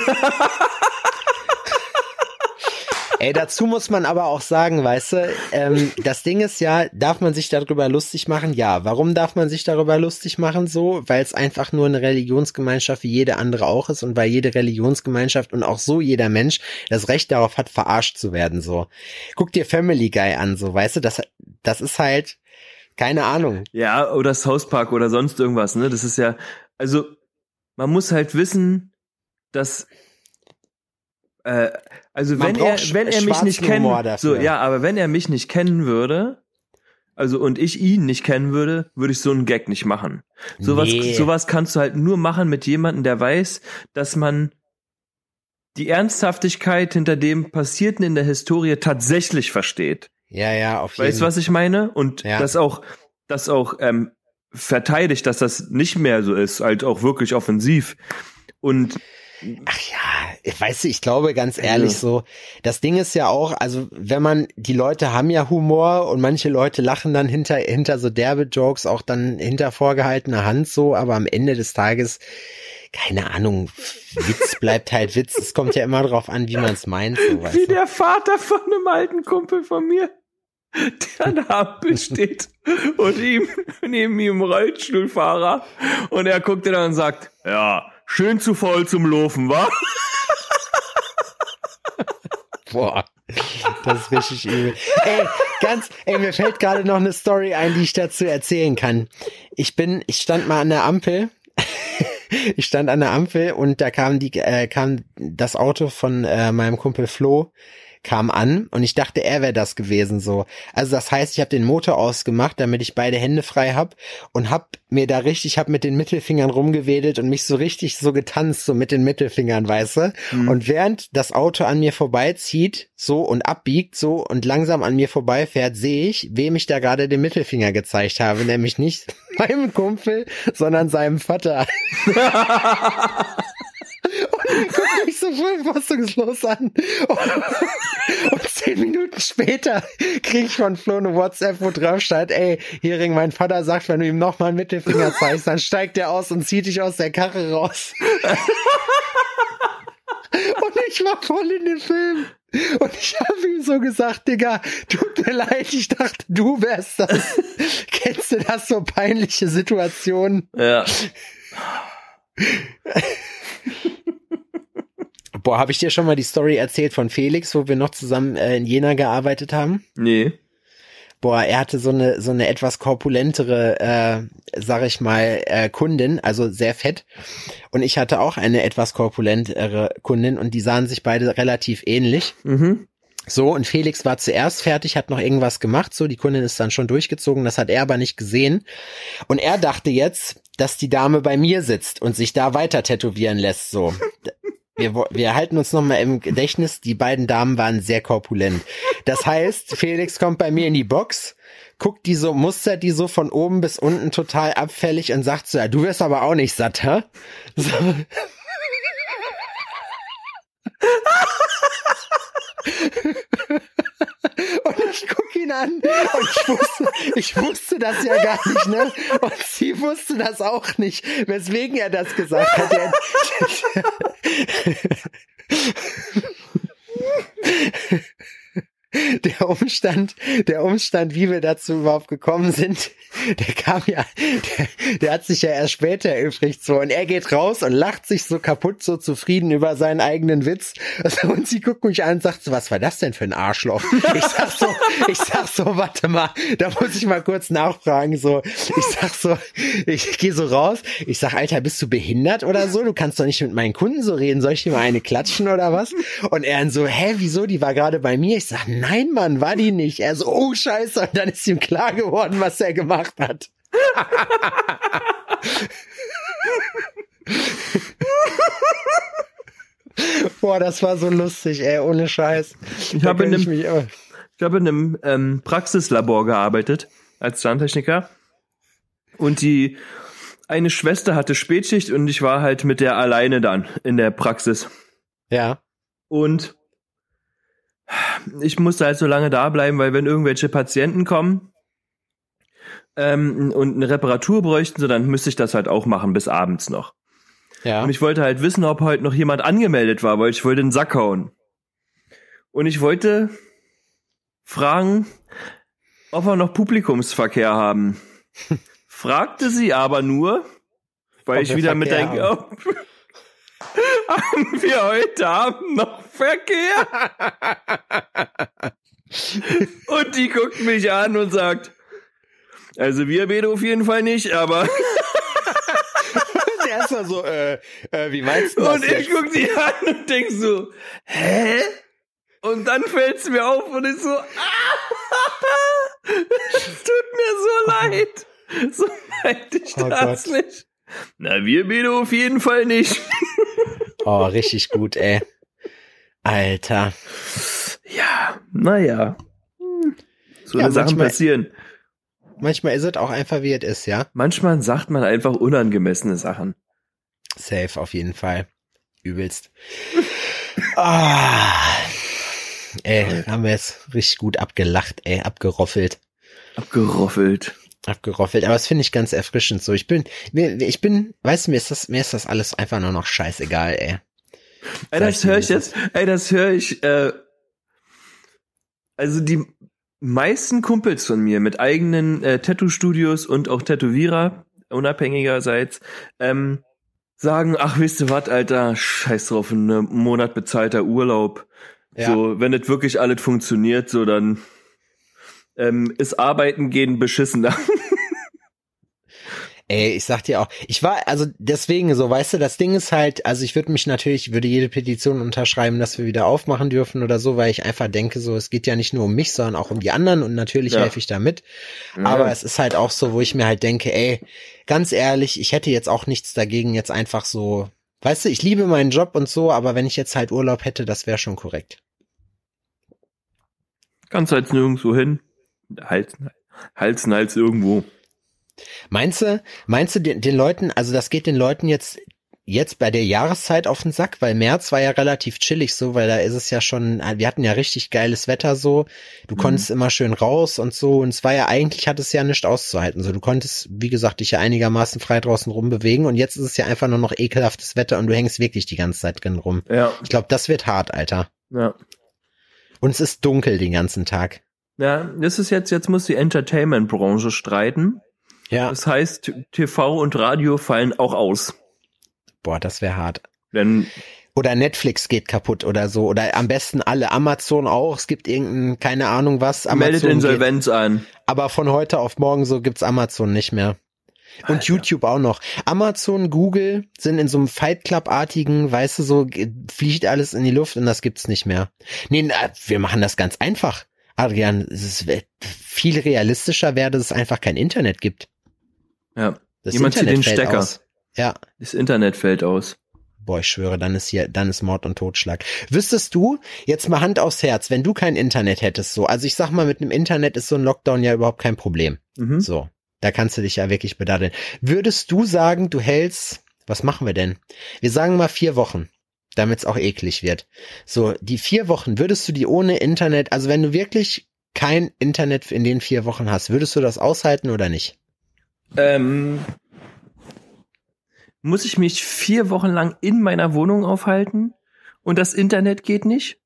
Ey, dazu muss man aber auch sagen, weißt du, ähm, das Ding ist ja, darf man sich darüber lustig machen? Ja. Warum darf man sich darüber lustig machen so? Weil es einfach nur eine Religionsgemeinschaft wie jede andere auch ist und weil jede Religionsgemeinschaft und auch so jeder Mensch das Recht darauf hat, verarscht zu werden so. Guck dir Family Guy an, so, weißt du, das, das ist halt, keine Ahnung.
ja, oder South Park oder sonst irgendwas, ne? Das ist ja, also, man muss halt wissen, dass, äh, also
Man
wenn er, wenn er mich nicht kennen, so, ja, aber wenn er mich nicht kennen würde, also und ich ihn nicht kennen würde, würde ich so einen Gag nicht machen. Sowas,
Nee.
sowas kannst du halt nur machen mit jemandem, der weiß, dass man die Ernsthaftigkeit hinter dem Passierten in der Historie tatsächlich versteht.
Ja, ja, auf jeden
Weißt du, was ich meine? Und
Ja.
das auch, das auch ähm, verteidigt, dass das nicht mehr so ist, halt auch wirklich offensiv. Und
Ach ja, ich weiß ich glaube ganz ehrlich so, das Ding ist ja auch, also wenn man, die Leute haben ja Humor und manche Leute lachen dann hinter, hinter so derbe Jokes auch dann hinter vorgehaltener Hand so, aber am Ende des Tages, keine Ahnung, Witz bleibt halt Witz. Es kommt ja immer drauf an, wie man es meint. So, weißt
wie der Vater von einem alten Kumpel von mir, der an der Ampel steht und ihm, neben ihm Rollstuhlfahrer und er guckt dir dann und sagt, ja, schön zu voll zum Laufen, wa?
Boah, das ist richtig übel. Ey, ganz, ey, mir fällt gerade noch eine Story ein, die ich dazu erzählen kann. Ich bin, ich stand mal an der Ampel. Ich stand an der Ampel und da kam die, äh, kam das Auto von äh, meinem Kumpel Flo, kam an und ich dachte, er wäre das gewesen so. Also das heißt, ich habe den Motor ausgemacht, damit ich beide Hände frei hab und hab mir da richtig, hab mit den Mittelfingern rumgewedelt und mich so richtig so getanzt, so mit den Mittelfingern, weißt du? Mhm. Und während das Auto an mir vorbeizieht, so und abbiegt, so und langsam an mir vorbeifährt, sehe ich, wem ich da gerade den Mittelfinger gezeigt habe, nämlich nicht meinem Kumpel, sondern seinem Vater. Und dann guckt mich so voll fassungslos an. Und, zehn Minuten später krieg ich von Flo eine WhatsApp, wo drauf steht, ey, Hering, mein Vater sagt, wenn du ihm nochmal einen Mittelfinger zeigst, dann steigt er aus und zieht dich aus der Karre raus. Und ich war voll in den Film. Und ich habe ihm so gesagt, Digga, tut mir leid, ich dachte, du wärst das. Kennst du das, so peinliche Situationen?
Ja.
Boah, habe ich dir schon mal die Story erzählt von Felix, wo wir noch zusammen äh, in Jena gearbeitet haben?
Nee.
Boah, er hatte so eine so eine etwas korpulentere, äh, sag ich mal, äh, Kundin, also sehr fett. Und ich hatte auch eine etwas korpulentere Kundin und die sahen sich beide relativ ähnlich.
Mhm.
So, und Felix war zuerst fertig, hat noch irgendwas gemacht, so, die Kundin ist dann schon durchgezogen, das hat er aber nicht gesehen. Und er dachte jetzt, dass die Dame bei mir sitzt und sich da weiter tätowieren lässt, so wir, wir halten uns nochmal im Gedächtnis, die beiden Damen waren sehr korpulent. Das heißt, Felix kommt bei mir in die Box, guckt die so, mustert die so von oben bis unten total abfällig und sagt so, ja, du wirst aber auch nicht satt, hä? So. Und ich guck ihn an und ich wusste, ich wusste das ja gar nicht, ne? Und sie wusste das auch nicht, weswegen er das gesagt hat. Er, der Umstand, der Umstand, wie wir dazu überhaupt gekommen sind, der kam ja, der, der hat sich ja erst später erübrigt so und er geht raus und lacht sich so kaputt, so zufrieden über seinen eigenen Witz und sie guckt mich an und sagt so, was war das denn für ein Arschloch? Ich sag so, ich sag so, warte mal, da muss ich mal kurz nachfragen, so, ich sag so, ich gehe so raus, ich sag, Alter, bist du behindert oder so? Du kannst doch nicht mit meinen Kunden so reden, soll ich dir mal eine klatschen oder was? Und er so, hä, wieso, die war gerade bei mir? Ich sag, nein, Mann, war die nicht. Er so, oh Scheiße, und dann ist ihm klar geworden, was er gemacht hat. Boah, das war so lustig, ey, ohne Scheiß.
Ich habe in einem, ich, ich habe in einem ähm, Praxislabor gearbeitet als Zahntechniker und die eine Schwester hatte Spätschicht und ich war halt mit der alleine dann in der Praxis.
Ja.
Und ich musste halt so lange da bleiben, weil wenn irgendwelche Patienten kommen ähm, und eine Reparatur bräuchten, so dann müsste ich das halt auch machen bis abends noch.
Ja.
Und ich wollte halt wissen, ob heute noch jemand angemeldet war, weil ich wollte den Sack hauen. Und ich wollte fragen, ob wir noch Publikumsverkehr haben. Fragte sie aber nur, weil ob ich wieder mit denke, ob, haben wir heute Abend noch Verkehr? und die guckt mich an und sagt, also wir beide auf jeden Fall nicht, aber
erstmal so, äh, äh, wie meinst du das?
Und ich jetzt? guck die an und denk so, hä? Und dann fällt's mir auf und ich so, ah, es tut mir so leid. So meinte ich oh das Gott. nicht. Na, wir beide auf jeden Fall nicht.
oh, richtig gut, ey. Alter.
Ja, naja. So ja, Sachen passieren.
Manchmal ist es auch einfach, wie es ist, ja?
Manchmal sagt man einfach unangemessene Sachen.
Safe, auf jeden Fall. Übelst. ah. Ey, haben wir jetzt richtig gut abgelacht, ey, abgeroffelt.
Abgeroffelt.
Abgeroffelt, aber das finde ich ganz erfrischend so. Ich bin, ich bin, weißt du, mir ist das, mir ist das alles einfach nur noch scheißegal, ey.
Ey, das höre ich jetzt, ey, das höre ich, äh, also die meisten Kumpels von mir mit eigenen äh, Tattoo-Studios und auch Tätowierer, unabhängigerseits, ähm, sagen, ach, wisst ihr was, Alter, scheiß drauf, ein Monat bezahlter Urlaub. Ja. So, wenn es wirklich alles funktioniert, so dann ähm, ist Arbeiten gehen beschissener.
Ey, ich sag dir auch, ich war, also deswegen so, weißt du, das Ding ist halt, also ich würde mich natürlich, würde jede Petition unterschreiben, dass wir wieder aufmachen dürfen oder so, weil ich einfach denke, so, es geht ja nicht nur um mich, sondern auch um die anderen und natürlich
Ja.
helfe ich damit.
Ja.
Aber es ist halt auch so, wo ich mir halt denke, ey, ganz ehrlich, ich hätte jetzt auch nichts dagegen, jetzt einfach so, weißt du, ich liebe meinen Job und so, aber wenn ich jetzt halt Urlaub hätte, das wäre schon korrekt.
Kannst halt nirgendwo hin. Hals, Hals, Hals irgendwo.
Meinst du, meinst du den, den Leuten, also das geht den Leuten jetzt jetzt bei der Jahreszeit auf den Sack, weil März war ja relativ chillig so, weil da ist es ja schon, wir hatten ja richtig geiles Wetter so, du
Mhm.
konntest immer schön raus und so und es war ja eigentlich, hat es ja nicht auszuhalten, so du konntest, wie gesagt, dich ja einigermaßen frei draußen rumbewegen und jetzt ist es ja einfach nur noch ekelhaftes Wetter und du hängst wirklich die ganze Zeit drin rum.
Ja,
Ich glaube, das wird hart, Alter.
ja.
Und es ist dunkel den ganzen Tag.
Ja, das ist jetzt, jetzt muss die Entertainment-Branche streiten.
Ja.
Das heißt, TV und Radio fallen auch aus.
Boah, das wäre hart.
Denn
Oder Netflix geht kaputt oder so. Oder am besten alle. Amazon auch. Es gibt irgendein, keine Ahnung was. Amazon
meldet
geht,
Insolvenz an.
aber von heute auf morgen so gibt's Amazon nicht mehr. Und YouTube auch noch. Amazon, Google sind in so einem Fight Club-artigen, weißt du, so fliegt alles in die Luft und das gibt's nicht mehr. Nee, wir machen das ganz einfach. Adrian, es ist viel realistischer wäre, dass es einfach kein Internet gibt.
Ja,
Das
Jemand zieht
Internet
den
fällt
Stecker.
Aus. Ja,
das Internet fällt aus.
Boah, ich schwöre, dann ist hier, dann ist Mord und Totschlag. Wüsstest du, jetzt mal Hand aufs Herz, wenn du kein Internet hättest, so, also ich sag mal, mit einem Internet ist so ein Lockdown ja überhaupt kein Problem.
Mhm.
So, da kannst du dich ja wirklich bedaddeln. Würdest du sagen, du hältst, was machen wir denn? Wir sagen mal vier Wochen, damit es auch eklig wird. So, die vier Wochen, würdest du die ohne Internet, also wenn du wirklich kein Internet in den vier Wochen hast, würdest du das aushalten oder nicht?
Ähm, muss ich mich vier Wochen lang in meiner Wohnung aufhalten und das Internet geht nicht?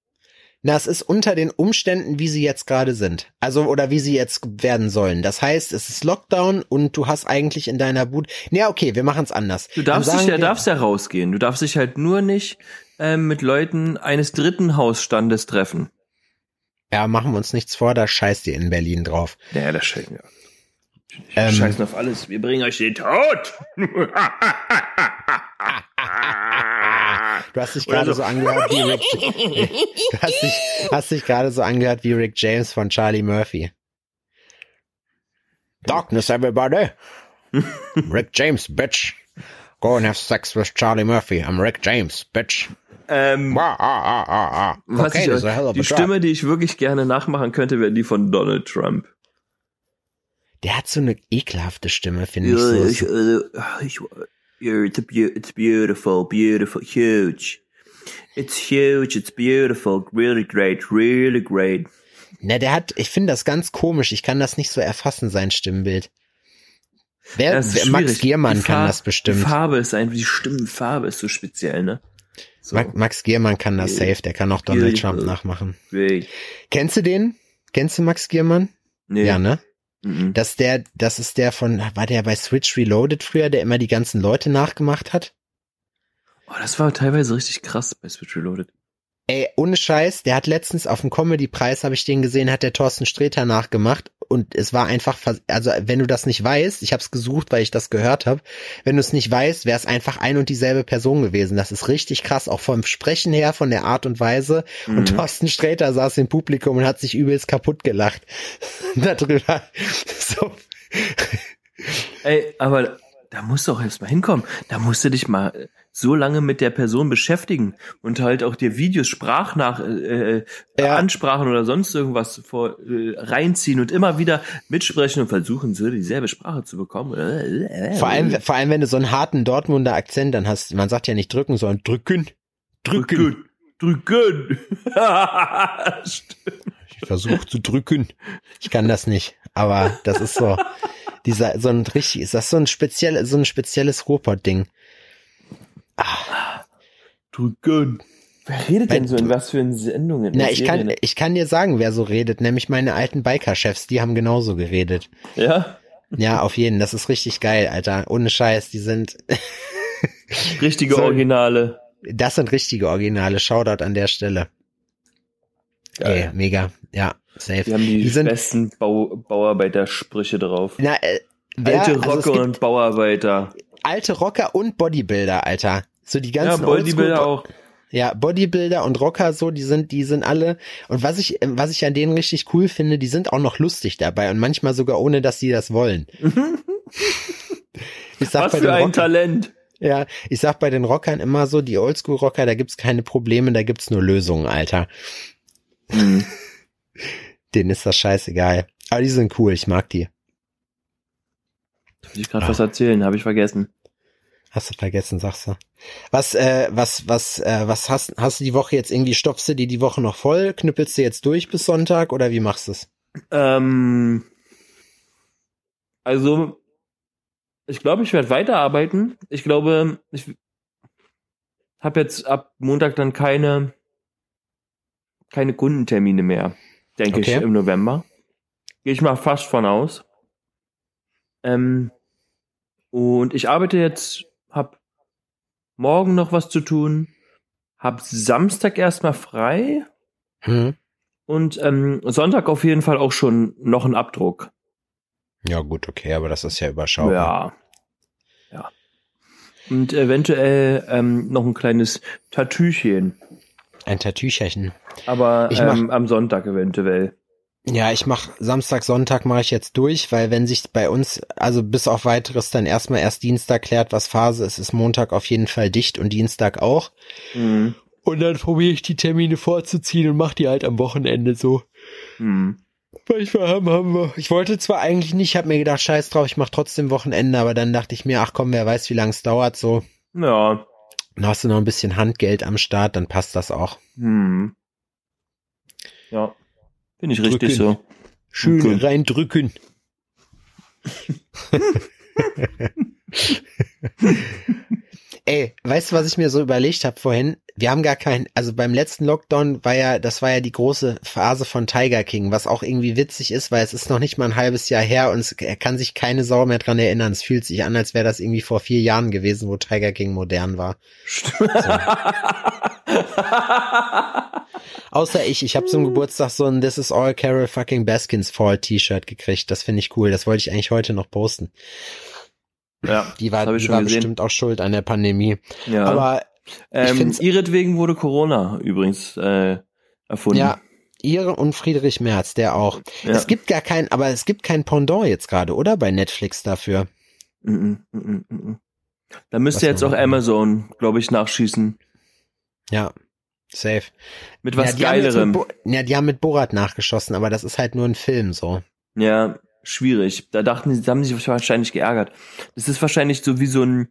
Na, es ist unter den Umständen, wie sie jetzt gerade sind. Also, oder wie sie jetzt werden sollen. Das heißt, es ist Lockdown und du hast eigentlich in deiner Bude. Ja, okay, wir machen es anders.
Du darfst dich ja, darfst ja rausgehen. Du darfst dich halt nur nicht ähm, mit Leuten eines dritten Hausstandes treffen.
Ja, machen wir uns nichts vor, da scheißt ihr in Berlin drauf.
Ja, das scheißen wir.
Ähm,
Scheißen auf alles. Wir bringen euch den Tod.
Du hast dich gerade
so.
so angehört wie Rick. du hast dich, hast dich gerade so angehört wie Rick James von Charlie Murphy. Darkness, everybody. Rick James, bitch. Go and have sex with Charlie Murphy. I'm Rick James, bitch.
ähm,
Ah, ah, ah, ah,
was
Cocaine
ich, die. Stimme, die ich wirklich gerne nachmachen könnte, wäre die von Donald Trump.
Der hat so eine ekelhafte Stimme, finde ich. So.
ich, äh, ich, yeah, it's, beautiful, beautiful, huge. It's huge, it's beautiful, really great, really great.
Na, der hat, ich finde das ganz komisch. Ich kann das nicht so erfassen, sein Stimmbild. Wer, wer Max. Giermann kann das bestimmt.
Die Farbe ist einfach, die Stimmenfarbe ist so speziell, ne? So,
Ma- Max Giermann kann das safe. Der kann auch Donald. Trump nachmachen. Kennst du den? Kennst du Max Giermann?
Nee.
Ja, ne?
Mhm.
Das der, das ist der von, war der bei Switch Reloaded früher, der immer die ganzen Leute nachgemacht hat?
Oh, das war teilweise richtig krass bei Switch Reloaded.
Ey, ohne Scheiß, der hat letztens auf dem Comedy-Preis, habe ich den gesehen, hat der Thorsten Sträter nachgemacht und es war einfach, also wenn du das nicht weißt, ich habe es gesucht, weil ich das gehört habe, wenn du es nicht weißt, wäre es einfach ein und dieselbe Person gewesen. Das ist richtig krass, auch vom Sprechen her, von der Art und Weise. Und
Mhm.
Thorsten Sträter saß im Publikum und hat sich übelst kaputt gelacht darüber. So.
Ey, aber da musst du auch erst mal hinkommen. Da musst du dich mal so lange mit der Person beschäftigen und halt auch dir Videos, Sprachnach, äh, äh,
Ja.
Ansprachen oder sonst irgendwas vor, äh, reinziehen und immer wieder mitsprechen und versuchen, so dieselbe Sprache zu bekommen. Äh,
Vor allem, vor allem, wenn du so einen harten Dortmunder Akzent dann hast, man sagt ja nicht drücken, sondern drücken. Drücken.
Drücken. Drücken. Stimmt.
Ich versuche zu drücken. Ich kann das nicht, aber das ist so dieser so ein richtig ist das so ein speziell so ein spezielles Ruhrpott-Ding.
Drücken. Wer redet denn
Wenn
so in
du-
was für Sendungen?
Na, ich kann ich kann dir sagen, wer so redet, nämlich meine alten Biker-Chefs, die haben genauso geredet.
Ja?
Ja, auf jeden, das ist richtig geil, Alter. Ohne Scheiß, die sind
Richtige
So-
Originale.
das sind richtige Originale. Shoutout an der Stelle.
Geil.
Ey, mega. Ja, safe.
Die haben die,
Die
besten Bau Bauarbeitersprüche drauf.
Na, äh, Wer,
Alte
also es
Rocke
gibt
und Bauarbeiter.
alte Rocker und Bodybuilder, Alter. So die
Ja,
ganzen
Bodybuilder
Oldschool-
auch.
Ja, Bodybuilder und Rocker so, die sind, die sind alle. Und was ich, ähm, was ich an denen richtig cool finde, die sind auch noch lustig dabei und manchmal sogar ohne, dass sie das wollen. ich sag
Was
bei
für ein
Rockern,
Talent.
ja, ich sag bei den Rockern immer so, die Oldschool-Rocker, da gibt's keine Probleme, da gibt's nur Lösungen, Alter. Denen ist das scheißegal. Aber die sind cool, ich mag die.
Ich gerade
Ah.
was erzählen? Habe ich vergessen.
Hast du vergessen, sagst du. Was, äh, was, was, äh, was hast, hast du die Woche jetzt irgendwie, stopfst du dir die Woche noch voll? Knüppelst du jetzt durch bis Sonntag oder wie machst du es?
Ähm, also, ich glaube, ich werde weiterarbeiten. Ich glaube, ich habe jetzt ab Montag dann keine, keine Kundentermine mehr, denke
Okay.
ich, im November. Gehe ich mal fast von aus. Ähm, und ich arbeite jetzt, hab morgen noch was zu tun, hab Samstag erstmal frei
Hm?
und ähm, Sonntag auf jeden Fall auch schon noch ein Abdruck.
Ja, gut, okay, aber das ist ja überschaubar.
Ja. Ja. Und eventuell ähm, noch ein kleines Tatüchen.
Ein Tatücherchen.
Aber
Ich mach-
ähm, am Sonntag eventuell.
Ja, ich mach Samstag, Sonntag mache ich jetzt durch, weil wenn sich bei uns, also bis auf weiteres dann erstmal erst Dienstag klärt, was Phase ist, ist Montag auf jeden Fall dicht und Dienstag auch.
Mhm.
Und dann probiere ich die Termine vorzuziehen und mach die halt am Wochenende so.
Mhm.
Manchmal haben, haben wir. Ich wollte zwar eigentlich nicht, hab mir gedacht, scheiß drauf, ich mach trotzdem Wochenende, aber dann dachte ich mir, ach komm, wer weiß, wie lange es dauert, so.
Ja.
Dann hast du noch ein bisschen Handgeld am Start, dann passt das auch.
Mhm. Ja. Bin ich richtig
Drücken.
so.
Schön
Okay.
reindrücken. Ey, weißt du, was ich mir so überlegt habe vorhin? Wir haben gar kein, also beim letzten Lockdown war ja, das war ja die große Phase von Tiger King, was auch irgendwie witzig ist, weil es ist noch nicht mal ein halbes Jahr her und es, er kann sich keine Sau mehr dran erinnern. Es fühlt sich an, als wäre das irgendwie vor vier Jahren gewesen, wo Tiger King modern war. Außer ich, ich habe zum Geburtstag so ein This is all Carol fucking Baskins Fall T-Shirt gekriegt. Das finde ich cool. Das wollte ich eigentlich heute noch posten.
Ja.
Die war, die war bestimmt auch schuld an der Pandemie.
Ja.
Aber
ähm, ihretwegen wurde Corona übrigens äh, erfunden.
ja, ihre und Friedrich Merz, der auch.
Ja.
Es gibt gar kein, aber es gibt kein Pendant jetzt gerade, oder? Bei Netflix dafür.
Mhm, mhm, mhm, mhm. Da müsste jetzt auch. Amazon, glaube ich, nachschießen.
Ja. Safe.
Mit was
ja,
Geilerem.
Ja, die haben mit Borat nachgeschossen, aber das ist halt nur ein Film so.
Ja, schwierig. Da dachten sie, da haben sie sich wahrscheinlich geärgert. Das ist wahrscheinlich so wie so ein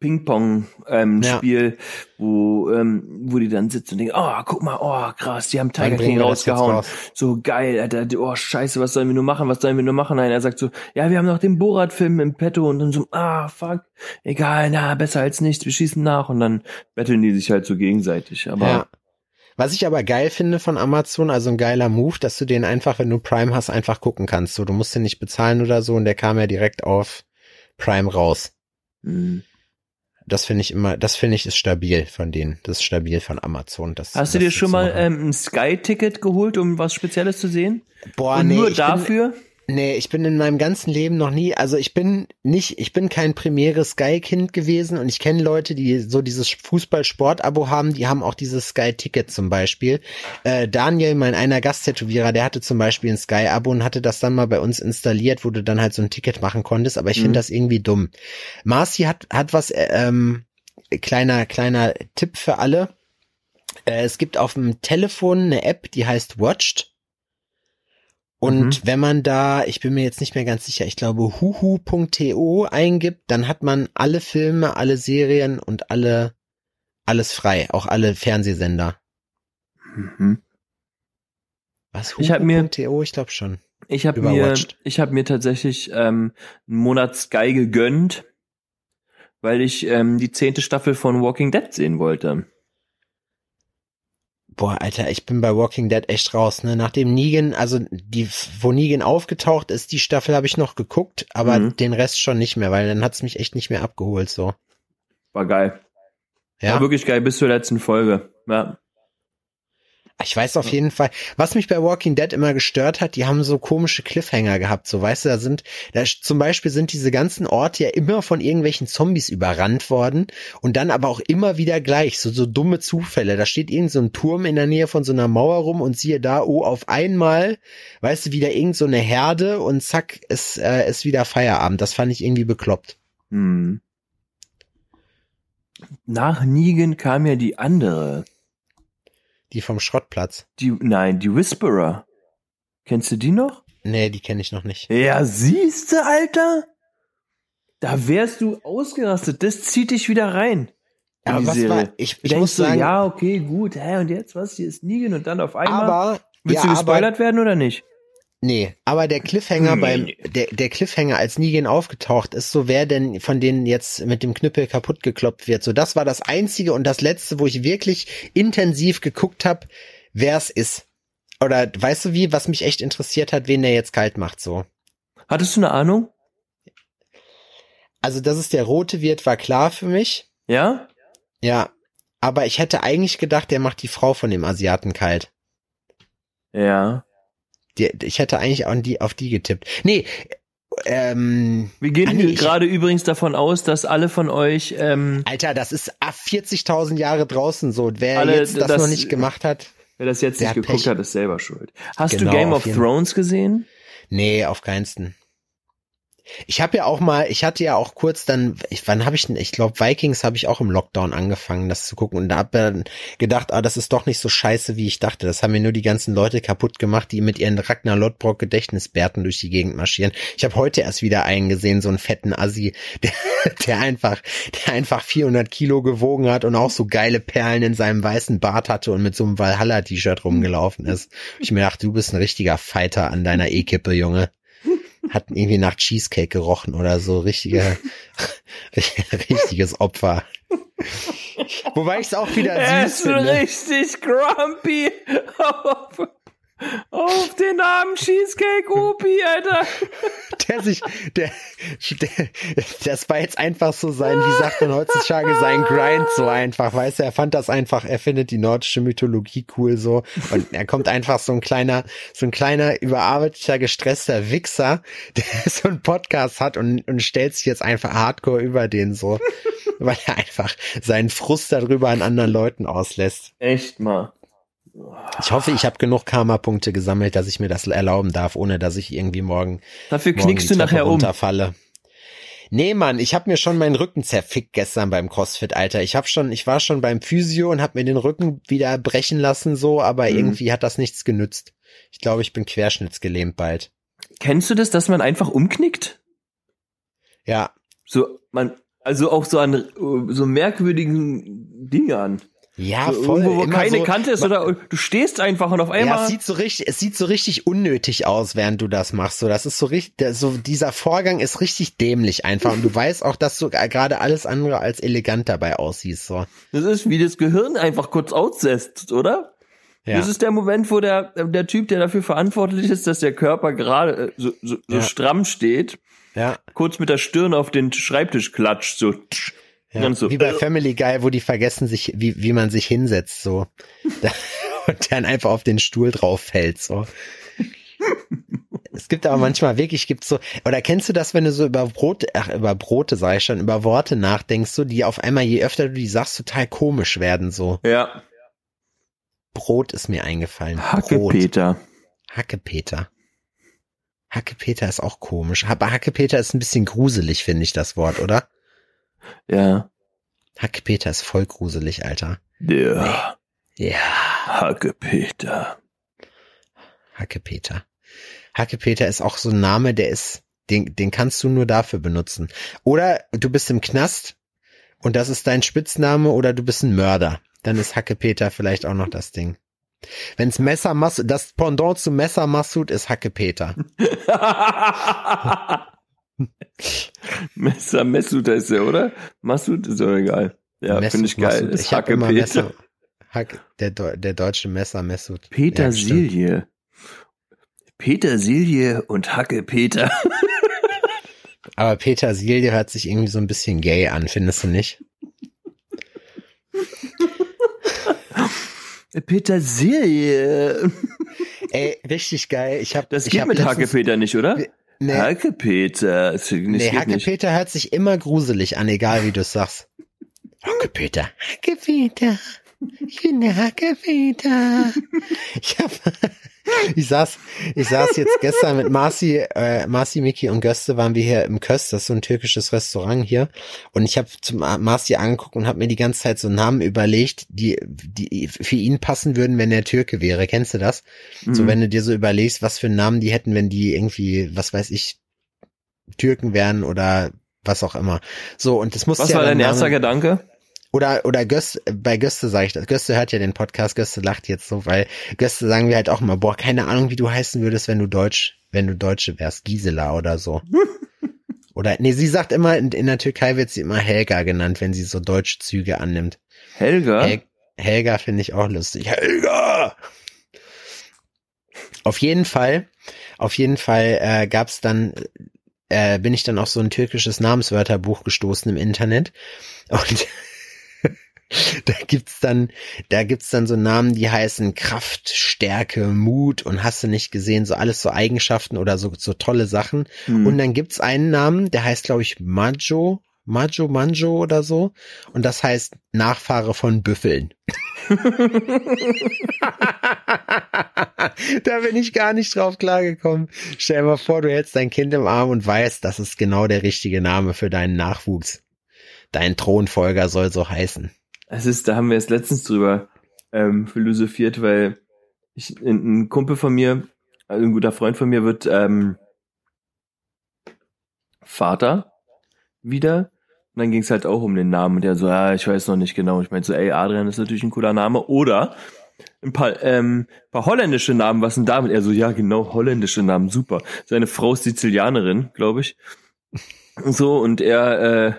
Ping-Pong-Spiel, wo, ähm, wo die dann sitzen und denken, oh, guck mal, oh, krass, die haben Tiger King rausgehauen.
raus?
So geil, Alter, oh, scheiße, was sollen wir nur machen, was sollen wir nur machen? Nein, er sagt so, ja, wir haben noch den Borat-Film im Petto und dann so, ah, fuck, egal, na, besser als nichts, wir schießen nach und dann betteln die sich halt so gegenseitig, aber
Ja. Was ich aber geil finde von Amazon, also ein geiler Move, dass du den einfach, wenn du Prime hast, einfach gucken kannst. So, du musst den nicht bezahlen oder so und der kam ja direkt auf Prime raus.
mh.
Das finde ich immer, das finde ich ist stabil von denen. Das ist stabil von Amazon. Das,
Hast du
das
dir schon mal ähm, ein Sky-Ticket geholt, um was Spezielles zu sehen?
Boah,
Und
nee,
nur
ich bin,
dafür?
Nee, ich bin in meinem ganzen Leben noch nie, also ich bin nicht, ich bin kein Premiere Sky-Kind gewesen und ich kenne Leute, die so dieses Fußball-Sport-Abo haben, die haben auch dieses Sky-Ticket zum Beispiel. Äh, Daniel, mein einer Gasttätowierer, der hatte zum Beispiel ein Sky-Abo und hatte das dann mal bei uns installiert, wo du dann halt so ein Ticket machen konntest, aber ich
Mhm.
finde das irgendwie dumm. Marci hat, hat was, äh, ähm, kleiner, kleiner Tipp für alle. Äh, es gibt auf dem Telefon eine App, die heißt Watched. Und
Mhm.
wenn man da, ich bin mir jetzt nicht mehr ganz sicher, ich glaube huhu.to eingibt, dann hat man alle Filme, alle Serien und alle, alles frei, auch alle Fernsehsender.
Mhm.
Was?
Ich mir-
huhu.to? Ich glaube schon.
Ich habe mir, ich habe mir tatsächlich ähm, einen Monat Sky gegönnt, weil ich ähm, die zehnte Staffel von Walking Dead sehen wollte.
Boah, Alter, ich bin bei Walking Dead echt raus, ne? Nachdem Negan, also die, wo Negan aufgetaucht ist, die Staffel habe ich noch geguckt, aber
Mhm.
den Rest schon nicht mehr, weil dann hat's mich echt nicht mehr abgeholt, so.
War geil.
Ja.
War wirklich geil bis zur letzten Folge. Ja.
Ich weiß auf jeden Fall, was mich bei Walking Dead immer gestört hat, die haben so komische Cliffhanger gehabt, so weißt du, da sind, da zum Beispiel sind diese ganzen Orte ja immer von irgendwelchen Zombies überrannt worden und dann aber auch immer wieder gleich, so, so dumme Zufälle. Da steht irgend so ein Turm in der Nähe von so einer Mauer rum und siehe da, oh, auf einmal, weißt du, wieder irgend so eine Herde und zack, ist, äh, ist wieder Feierabend. Das fand ich irgendwie bekloppt.
Hm. Nach Negan kam ja die andere.
Die vom Schrottplatz.
Die, nein, die Whisperer. Kennst du die noch?
Nee, die kenne ich noch nicht.
Ja, siehste, Alter? Da wärst du ausgerastet. Das zieht dich wieder rein. in
Aber was
Serie.
war, ich,
Du
ich
denkst
muss sagen,
ja, okay, gut, hä, und jetzt was? Hier ist Negan und dann auf einmal.
aber,
Willst
ja,
du
aber,
gespoilert werden oder nicht?
Nee, aber der Cliffhanger
Nee,
beim, der, der Cliffhanger, als Negan aufgetaucht ist, so wer denn von denen jetzt mit dem Knüppel kaputt gekloppt wird. So, das war das einzige und das letzte, wo ich wirklich intensiv geguckt habe, wer es ist. Oder weißt du wie, was mich echt interessiert hat, wen der jetzt kalt macht, so.
Hattest du eine Ahnung?
Also, dass es der Rote wird, war klar für mich.
Ja?
Ja. Aber ich hätte eigentlich gedacht, der macht die Frau von dem Asiaten kalt.
Ja.
Die, ich hätte eigentlich an die, auf die getippt. Nee, ähm,
Wir gehen
Ah,
hier
ich-
gerade übrigens davon aus, dass alle von euch, ähm,
Alter, das ist ah, 40.000 Jahre draußen so. Wer
Alle,
jetzt das,
das-
noch nicht gemacht hat,
wer das jetzt nicht geguckt
Pech.
hat, ist selber schuld. Hast
Genau,
du Game of Thrones gesehen?
nee, auf keinsten. Ich habe ja auch mal, ich hatte ja auch kurz dann, ich, wann habe ich denn, ich glaube Vikings habe ich auch im Lockdown angefangen, das zu gucken und da habe dann gedacht, ah, das ist doch nicht so scheiße, wie ich dachte. Das haben mir nur die ganzen Leute kaputt gemacht, die mit ihren Ragnar Lodbrok Gedächtnisbärten durch die Gegend marschieren. Ich habe heute erst wieder einen gesehen, so einen fetten Assi, der, der einfach, der einfach 400 Kilo gewogen hat und auch so geile Perlen in seinem weißen Bart hatte und mit so einem Valhalla-T-Shirt rumgelaufen ist. Ich mir dachte, du bist ein richtiger Fighter an deiner E-Kippe, Junge hat irgendwie nach Cheesecake gerochen oder so. Richtige, richtiges Opfer. Wobei ich es auch wieder
Er
süß
ist
finde.
richtig grumpy auf, den Namen Cheesecake Upi, Alter.
Der sich, der, der, das war jetzt einfach so sein, wie sagt man heutzutage, sein Grind so einfach, weißt du, er fand das einfach, er findet die nordische Mythologie cool so und er kommt einfach so ein kleiner, so ein kleiner, überarbeiteter, gestresster Wichser, der so einen Podcast hat und, und stellt sich jetzt einfach hardcore über den so, weil er einfach seinen Frust darüber an anderen Leuten auslässt.
Echt mal.
Ich hoffe, ich habe genug Karma-Punkte gesammelt, dass ich mir das erlauben darf, ohne dass ich irgendwie morgen
Dafür
morgen
knickst
die
du nachher um.
runterfalle. Nee, Mann, ich habe mir schon meinen Rücken zerfickt gestern beim CrossFit, Alter. Ich habe schon, ich war schon beim Physio und habe mir den Rücken wieder brechen lassen so, aber
Mhm.
irgendwie hat das nichts genützt. Ich glaube, ich bin querschnittsgelähmt bald.
Kennst du das, dass man einfach umknickt?
Ja,
So, man, also auch so an so merkwürdigen Dingern.
Ja,
So
voll.
Irgendwo, wo keine
so,
Kante ist oder du stehst einfach und auf
Ja,
einmal.
es sieht so richtig, es sieht so richtig unnötig aus, während du das machst. So, das ist so richtig, so dieser Vorgang ist richtig dämlich einfach. Und du weißt auch, dass du gerade alles andere als elegant dabei aussiehst. So,
das ist wie das Gehirn einfach kurz aussetzt, oder?
ja.
Das ist der Moment, wo der, der Typ, der dafür verantwortlich ist, dass der Körper gerade äh, so, so, so
Ja.
stramm steht,
ja.
kurz mit der Stirn auf den Schreibtisch klatscht, so. tsch.
Ja,
so,
wie bei
äh.
Family Guy, wo die vergessen sich, wie, wie man sich hinsetzt, so. Und dann einfach auf den Stuhl drauf fällt, so. Es gibt aber manchmal wirklich, gibt's so, oder kennst du das, wenn du so über Brote, ach, über Brote sag ich schon, über Worte nachdenkst, so, die auf einmal, je öfter du die sagst, total komisch werden, so.
Ja.
Brot ist mir eingefallen. Brot.
Hackepeter.
Hackepeter. Hackepeter ist auch komisch. Aber Hackepeter ist ein bisschen gruselig, finde ich, das Wort, oder?
Ja.
Hackepeter ist voll gruselig, Alter.
Der
Ja.
Hackepeter.
Hackepeter. Hackepeter ist auch so ein Name, der ist, den, den kannst du nur dafür benutzen. Oder du bist im Knast und das ist dein Spitzname oder du bist ein Mörder. Dann ist Hackepeter vielleicht auch noch das Ding. Wenn's Messer Massoud, das Pendant zu Messer Massoud ist Hackepeter.
Messer Messut ist er, oder? Massoud ist doch egal. Ja, finde ich geil.
Massoud.
Das
Ich hab immer
Hackepeter.
Messer. Hack, der, der deutsche Messer Massoud. Ja, stimmt.
Petersilie. Petersilie und Hackepeter.
Aber Petersilie hört sich irgendwie so ein bisschen gay an, findest du nicht?
Petersilie.
Ey, richtig geil. Ich hab,
Das
ich
geht
hab
mit
letztens-
Hackepeter nicht, oder?
Nee,
Hackepeter.
Nee. Hackepeter hört sich immer gruselig an, egal wie du es sagst. Hackepeter. Hackepeter. Ich bin der Hackepeter. Ich hab, ich saß, ich saß jetzt gestern mit Marci, äh, Marci, Miki und Göste waren wir hier im Köst, das ist so ein türkisches Restaurant hier. Und ich habe zum Marci angeguckt und habe mir die ganze Zeit so Namen überlegt, die, die für ihn passen würden, wenn er Türke wäre. Kennst du das? So,
Mhm.
wenn du dir so überlegst, was für einen Namen die hätten, wenn die irgendwie, was weiß ich, Türken wären oder was auch immer. So, und das muss
Was
ja
war dein erster Gedanke?
Oder, oder Göste, bei Göste sage ich das. Göste hört ja den Podcast, Göste lacht jetzt so, weil Göste sagen wir halt auch immer, boah, keine Ahnung, wie du heißen würdest, wenn du Deutsch, wenn du Deutsche wärst, Gisela oder so. oder, nee, sie sagt immer, in, in der Türkei wird sie immer Helga genannt, wenn sie so deutsche Züge annimmt.
Helga?
Hel Helga finde ich auch lustig. Helga! Auf jeden Fall, auf jeden Fall äh, gab's dann, äh, bin ich dann auf so ein türkisches Namenswörterbuch gestoßen im Internet und da gibt's dann, da gibt's dann so Namen, die heißen Kraft, Stärke, Mut und hast du nicht gesehen, so alles so Eigenschaften oder so, so tolle Sachen.
Hm.
Und dann gibt's einen Namen, der heißt, glaube ich, Majo, Majo, Manjo oder so. Und das heißt Nachfahre von Büffeln. da bin ich gar nicht drauf klargekommen. Stell dir mal vor, du hältst dein Kind im Arm und weißt, das ist genau der richtige Name für deinen Nachwuchs. Dein Thronfolger soll so heißen.
Es ist, da haben wir jetzt letztens drüber ähm, philosophiert, weil ich, ein, Kumpel von mir, also ein guter Freund von mir wird ähm, Vater wieder. Und dann ging es halt auch um den Namen. Und der so, ja, ich weiß noch nicht genau. Ich meinte so, ey, Adrian ist natürlich ein cooler Name. Oder ein paar, ähm, paar holländische Namen, was denn damit? Er so, ja, genau, holländische Namen, super. Seine Frau ist Sizilianerin, glaube ich. So, und er, äh,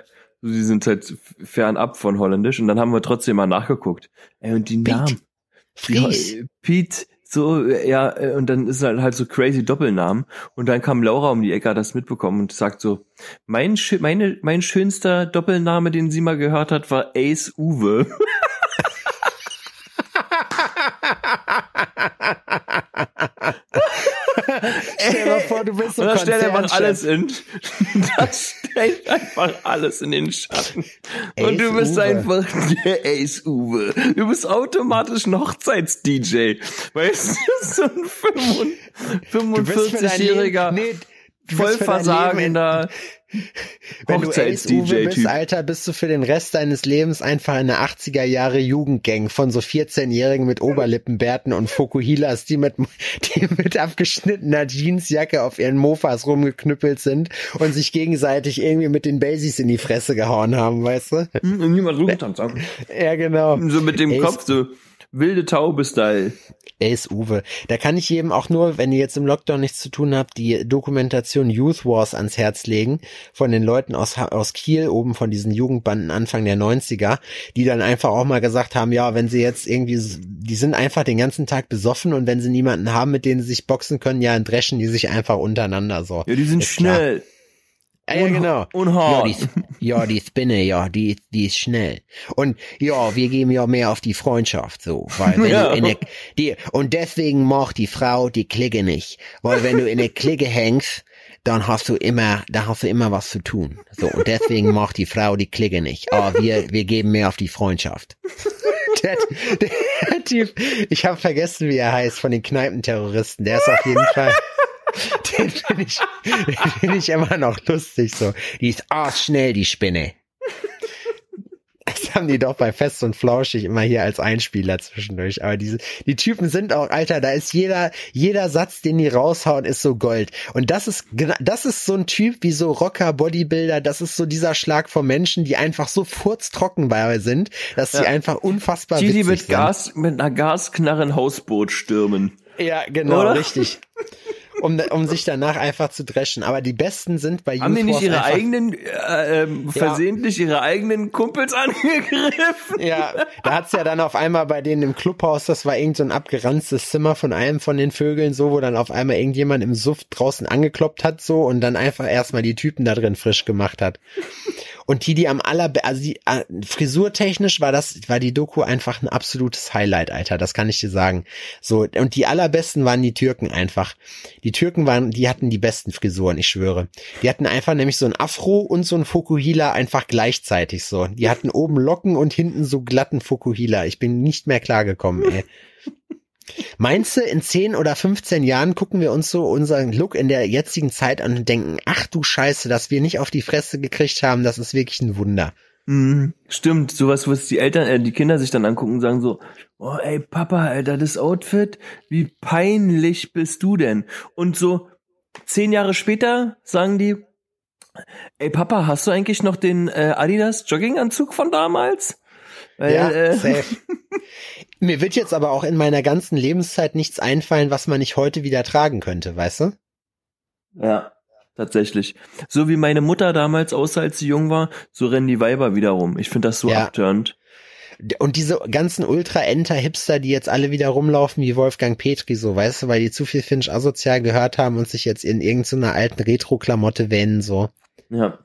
sie sind halt fernab von Holländisch. Und dann haben wir trotzdem mal nachgeguckt. Ey, und die
Piet.
Namen.
Fries.
Ja, Pete, so, ja, äh, und dann ist halt halt so crazy Doppelnamen. Und dann kam Laura um die Ecke, hat das mitbekommen und sagt so, mein, meine, mein schönster Doppelname, den sie mal gehört hat, war Ace Uwe.
Stell dir mal vor, du bist so
das stellt einfach alles in, das stellt einfach alles in den Schatten. und du
Ace
bist
Uwe.
einfach der Ace Uwe. Du bist automatisch ein Hochzeits-DJ. Weißt du, so ein 45
für dein
45-jähriger,
Leben- nee, du
voll
bist für dein Leben in-
versagender
Wenn du bist. Alter, bist du für den Rest deines Lebens einfach eine 80er Jahre Jugendgang von so 14-Jährigen mit Oberlippenbärten und Fokuhilas, die mit, die mit abgeschnittener Jeansjacke auf ihren Mofas rumgeknüppelt sind und sich gegenseitig irgendwie mit den Basies in die Fresse gehauen haben, weißt du?
Hm, und niemand rumtanzt.
Ja, genau.
So mit dem
Ace-
Kopf, so wilde Taube-Style.
Ace Uwe. Da kann ich jedem auch nur, wenn ihr jetzt im Lockdown nichts zu tun habt, die Dokumentation Youth Wars ans Herz legen von den Leuten aus, aus Kiel, oben von diesen Jugendbanden Anfang der 90er, die dann einfach auch mal gesagt haben, ja, wenn sie jetzt irgendwie, die sind einfach den ganzen Tag besoffen und wenn sie niemanden haben, mit denen sie sich boxen können, ja, dann dreschen die sich einfach untereinander so.
Ja, die sind
Ist klar. Ja, ja, genau.
und
ja,
hart.
die, ja, die Spinne, ja, die, die ist schnell. Und ja, wir geben ja mehr auf die Freundschaft so, weil wenn
Ja.
du in der, die, und deswegen macht die Frau die Klicke nicht, weil wenn du in der Klicke hängst, dann hast du immer, da hast du immer was zu tun. So, und deswegen macht die Frau die Klicke nicht. Aber wir, wir geben mehr auf die Freundschaft. Der, der Typ, ich habe vergessen, wie er heißt, von den Kneipenterroristen. Der ist auf jeden Fall. Den finde ich, den finde ich immer noch lustig so. Die ist arschschnell, die Spinne. Das haben die doch bei Fest und Flauschig immer hier als Einspieler zwischendurch. Aber diese, die Typen sind auch, Alter, da ist jeder, jeder Satz, den die raushauen, ist so Gold. Und das ist, das ist so ein Typ wie so Rocker, Bodybuilder, das ist so dieser Schlag von Menschen, die einfach so furztrocken bei sind, dass sie
Ja.
einfach unfassbar
Die, die
witzig
mit
sind.
Gas, mit einer Gasknarre ein Hausboot stürmen.
Ja, genau,
Oder?
richtig. Um, um sich danach einfach zu dreschen. Aber die besten sind bei
Haben die nicht ihre eigenen, äh, ähm, versehentlich ihre eigenen Kumpels angegriffen?
Ja, da hat's ja dann auf einmal bei denen im Clubhaus, das war irgend so ein abgeranztes Zimmer von einem von den Vögeln, so, wo dann auf einmal irgendjemand im Suff draußen angekloppt hat, so, und dann einfach erstmal die Typen da drin frisch gemacht hat. Und die, die am aller, also die äh, frisurtechnisch war das, war die Doku einfach ein absolutes Highlight, Alter. Das kann ich dir sagen. So und die allerbesten waren die Türken einfach. Die Türken waren, die hatten die besten Frisuren, ich schwöre. Die hatten einfach nämlich so ein Afro und so ein Fukuhila einfach gleichzeitig so. Die hatten oben Locken und hinten so glatten Fukuhila. Ich bin nicht mehr klargekommen, ey. Meinst du, in 10 oder 15 Jahren gucken wir uns so unseren Look in der jetzigen Zeit an und denken, ach du Scheiße, dass wir nicht auf die Fresse gekriegt haben, das ist wirklich ein Wunder.
Mm, stimmt, sowas, was die Eltern, äh, die Kinder sich dann angucken und sagen so, oh ey Papa, Alter, das Outfit, wie peinlich bist du denn? Und so zehn Jahre später sagen die, ey Papa, hast du eigentlich noch den äh, Adidas Jogginganzug von damals?
Weil, ja, äh, safe. Mir wird jetzt aber auch in meiner ganzen Lebenszeit nichts einfallen, was man nicht heute wieder tragen könnte, weißt du?
Ja, tatsächlich. So wie meine Mutter damals aussah, als sie jung war, so rennen die Weiber wieder rum. Ich finde das so ja. abturnt.
Und diese ganzen Ultra-Enter-Hipster, die jetzt alle wieder rumlaufen wie Wolfgang Petri, so, weißt du, weil die zu viel Finch asozial gehört haben und sich jetzt in irgendeiner alten Retro-Klamotte wähnen, so.
Ja.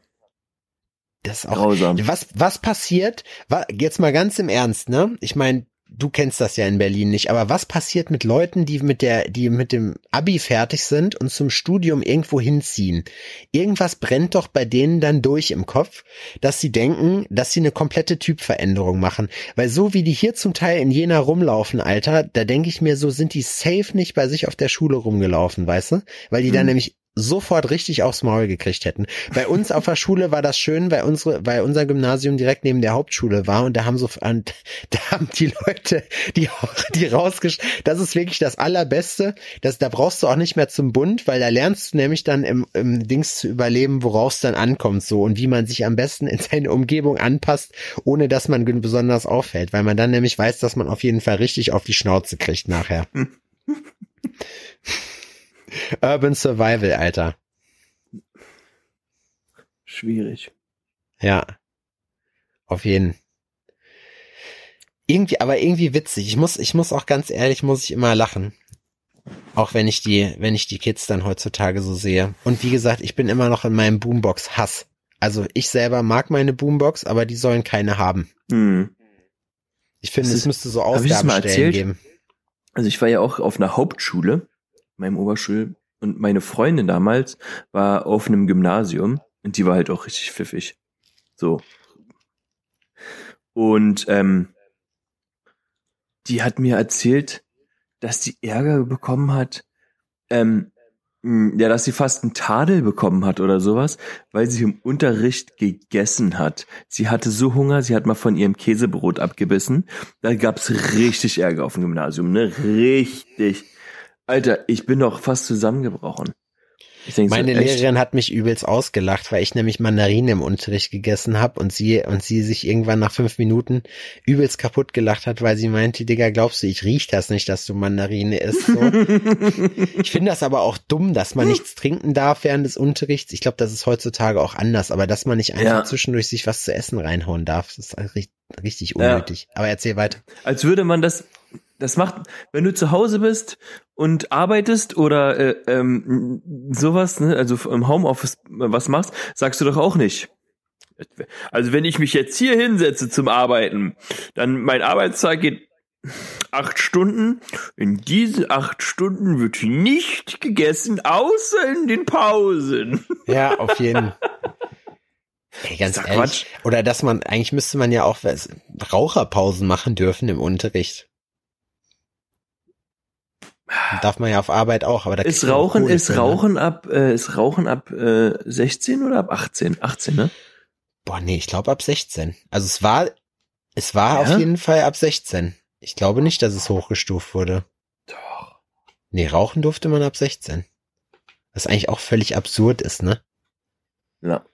Das ist auch, Grausam. was, was passiert, jetzt mal ganz im Ernst, ne? Ich meine, du kennst das ja in Berlin nicht, aber was passiert mit Leuten, die mit der, die mit dem Abi fertig sind und zum Studium irgendwo hinziehen? Irgendwas brennt doch bei denen dann durch im Kopf, dass sie denken, dass sie eine komplette Typveränderung machen. Weil so wie die hier zum Teil in Jena rumlaufen, Alter, da denke ich mir, so sind die safe nicht bei sich auf der Schule rumgelaufen, weißt du? Weil die mhm. dann nämlich sofort richtig aufs Maul gekriegt hätten. Bei uns auf der Schule war das schön, weil unsere, weil unser Gymnasium direkt neben der Hauptschule war und da haben so, und da haben die Leute, die, die rausgesch, das ist wirklich das allerbeste. Das, da brauchst du auch nicht mehr zum Bund, weil da lernst du nämlich dann im, im Dings zu überleben, worauf es dann ankommt, so und wie man sich am besten in seine Umgebung anpasst, ohne dass man besonders auffällt, weil man dann nämlich weiß, dass man auf jeden Fall richtig auf die Schnauze kriegt nachher. Urban Survival, Alter.
Schwierig.
Ja. Auf jeden. Irgendwie, aber irgendwie witzig. Ich muss, ich muss auch ganz ehrlich, muss ich immer lachen. Auch wenn ich die, wenn ich die Kids dann heutzutage so sehe. Und wie gesagt, ich bin immer noch in meinem Boombox-Hass. Also ich selber mag meine Boombox, aber die sollen keine haben.
Hm.
Ich finde, es müsste so Ausgabestellen geben.
Also ich war ja auch auf einer Hauptschule meinem Oberschul und meine Freundin damals war auf einem Gymnasium und die war halt auch richtig pfiffig. So. Und ähm, die hat mir erzählt, dass die Ärger bekommen hat, ähm, ja, dass sie fast einen Tadel bekommen hat oder sowas, weil sie im Unterricht gegessen hat. Sie hatte so Hunger, sie hat mal von ihrem Käsebrot abgebissen. Da gab's richtig Ärger auf dem Gymnasium, ne? Richtig. Alter, ich bin doch fast zusammengebrochen.
Meine so, Lehrerin hat mich übelst ausgelacht, weil ich nämlich Mandarinen im Unterricht gegessen habe und sie und sie sich irgendwann nach fünf Minuten übelst kaputt gelacht hat, weil sie meinte, Digga, glaubst du, ich riech das nicht, dass du Mandarine isst? So. ich finde das aber auch dumm, dass man nichts trinken darf während des Unterrichts. Ich glaube, das ist heutzutage auch anders, aber dass man nicht einfach ja. zwischendurch sich was zu essen reinhauen darf, ist richtig, richtig unnötig. Ja. Aber erzähl weiter.
Als würde man das das macht, wenn du zu Hause bist und arbeitest oder äh, ähm, sowas, ne, also im Homeoffice was machst, sagst du doch auch nicht. Also wenn ich mich jetzt hier hinsetze zum Arbeiten, dann mein Arbeitstag geht acht Stunden. In diesen acht Stunden wird nicht gegessen, außer in den Pausen.
Ja, auf jeden. Hey, ganz ehrlich. Quatsch. Oder dass man, eigentlich müsste man ja auch Raucherpausen machen dürfen im Unterricht. Darf man ja auf Arbeit auch, aber da
ist Rauchen ist für, Rauchen ne? ab äh, ist Rauchen ab äh, 16 oder ab 18? 18, ne?
Boah, nee, ich glaube ab 16. Also es war es war ja? auf jeden Fall ab 16. Ich glaube nicht, dass es hochgestuft wurde.
Doch.
Nee, rauchen durfte man ab 16. Was eigentlich auch völlig absurd ist, ne?
Ja.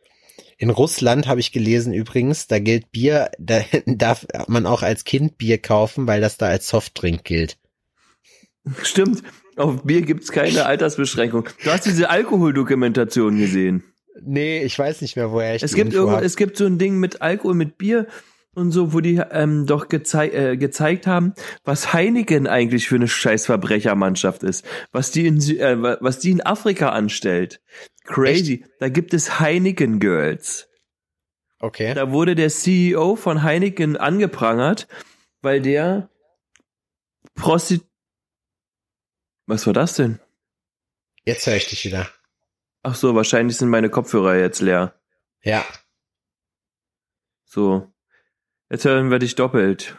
In Russland habe ich gelesen übrigens, da gilt Bier, da darf man auch als Kind Bier kaufen, weil das da als Softdrink gilt.
Stimmt. Auf Bier gibt's keine Altersbeschränkung. Du hast diese Alkoholdokumentation gesehen.
Nee, ich weiß nicht mehr, woher ich
es gibt irgendwo, Es gibt so ein Ding mit Alkohol, mit Bier und so, wo die ähm, doch gezei äh, gezeigt haben, was Heineken eigentlich für eine Scheißverbrechermannschaft ist, was die in äh, was die in Afrika anstellt. Crazy. Echt? Da gibt es Heineken Girls.
Okay.
Da wurde der CEO von Heineken angeprangert, weil der Prostit... Was war das denn?
Jetzt höre ich dich wieder.
Ach so, wahrscheinlich sind meine Kopfhörer jetzt leer.
Ja.
So. Jetzt hören wir dich doppelt.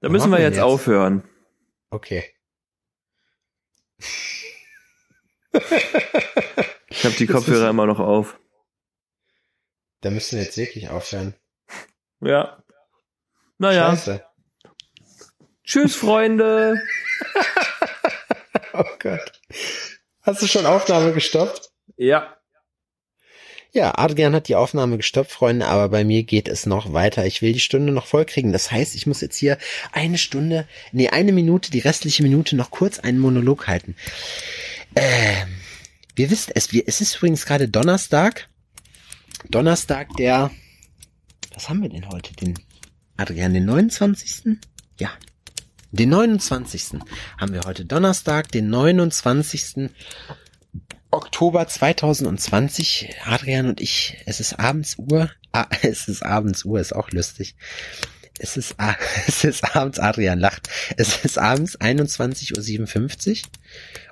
Da müssen wir jetzt,
jetzt?
aufhören.
Okay.
Ich habe die Kopfhörer immer noch auf.
Da müssen wir jetzt wirklich aufhören.
Ja. Naja.
Scheiße.
Tschüss, Freunde.
Oh Gott. Hast du schon Aufnahme gestoppt?
Ja.
Ja, Adrian hat die Aufnahme gestoppt, Freunde, aber bei mir geht es noch weiter. Ich will die Stunde noch voll kriegen. Das heißt, ich muss jetzt hier eine Stunde, nee, eine Minute, die restliche Minute noch kurz einen Monolog halten. Ähm, wir wissen es, wir, es ist übrigens gerade Donnerstag. Donnerstag, der, was haben wir denn heute? Den, Adrian, den 29.? Ja. Den 29. haben wir heute Donnerstag, den 29. Oktober 2020, Adrian und ich, es ist abends Uhr, ah, es ist abends Uhr, ist auch lustig. Es ist, a- es ist abends, Adrian lacht, es ist abends 21.57 Uhr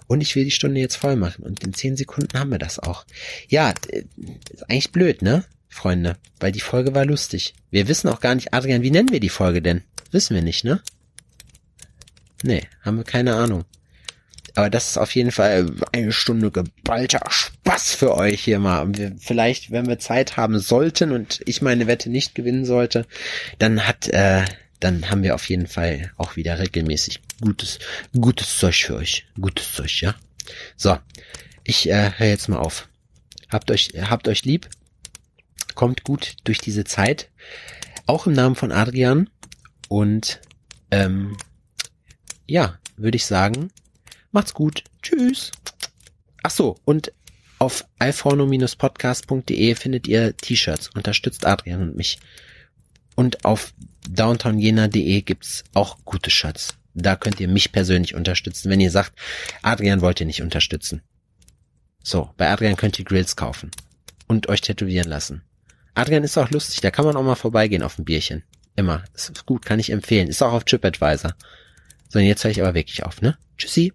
und ich will die Stunde jetzt voll machen und in 10 Sekunden haben wir das auch. Ja, ist eigentlich blöd, ne, Freunde, weil die Folge war lustig. Wir wissen auch gar nicht, Adrian, wie nennen wir die Folge denn? Wissen wir nicht, ne? Nee, haben wir keine Ahnung. Aber das ist auf jeden Fall eine Stunde geballter Spaß für euch hier mal. Wir, vielleicht, wenn wir Zeit haben sollten und ich meine Wette nicht gewinnen sollte, dann hat, äh, dann haben wir auf jeden Fall auch wieder regelmäßig gutes, gutes Zeug für euch. Gutes Zeug, ja. So, ich äh, höre jetzt mal auf. Habt euch, habt euch lieb. Kommt gut durch diese Zeit. Auch im Namen von Adrian. Und ähm, ja, würde ich sagen, Macht's gut. Tschüss. Ach so, und auf alforno-podcast.de findet ihr T-Shirts. Unterstützt Adrian und mich. Und auf downtownyena.de gibt's auch gute Shirts. Da könnt ihr mich persönlich unterstützen, wenn ihr sagt, Adrian wollt ihr nicht unterstützen. So, bei Adrian könnt ihr Grills kaufen. Und euch tätowieren lassen. Adrian ist auch lustig, da kann man auch mal vorbeigehen auf ein Bierchen. Immer. Ist gut, kann ich empfehlen. Ist auch auf TripAdvisor. So, jetzt höre ich aber wirklich auf, ne? Tschüssi.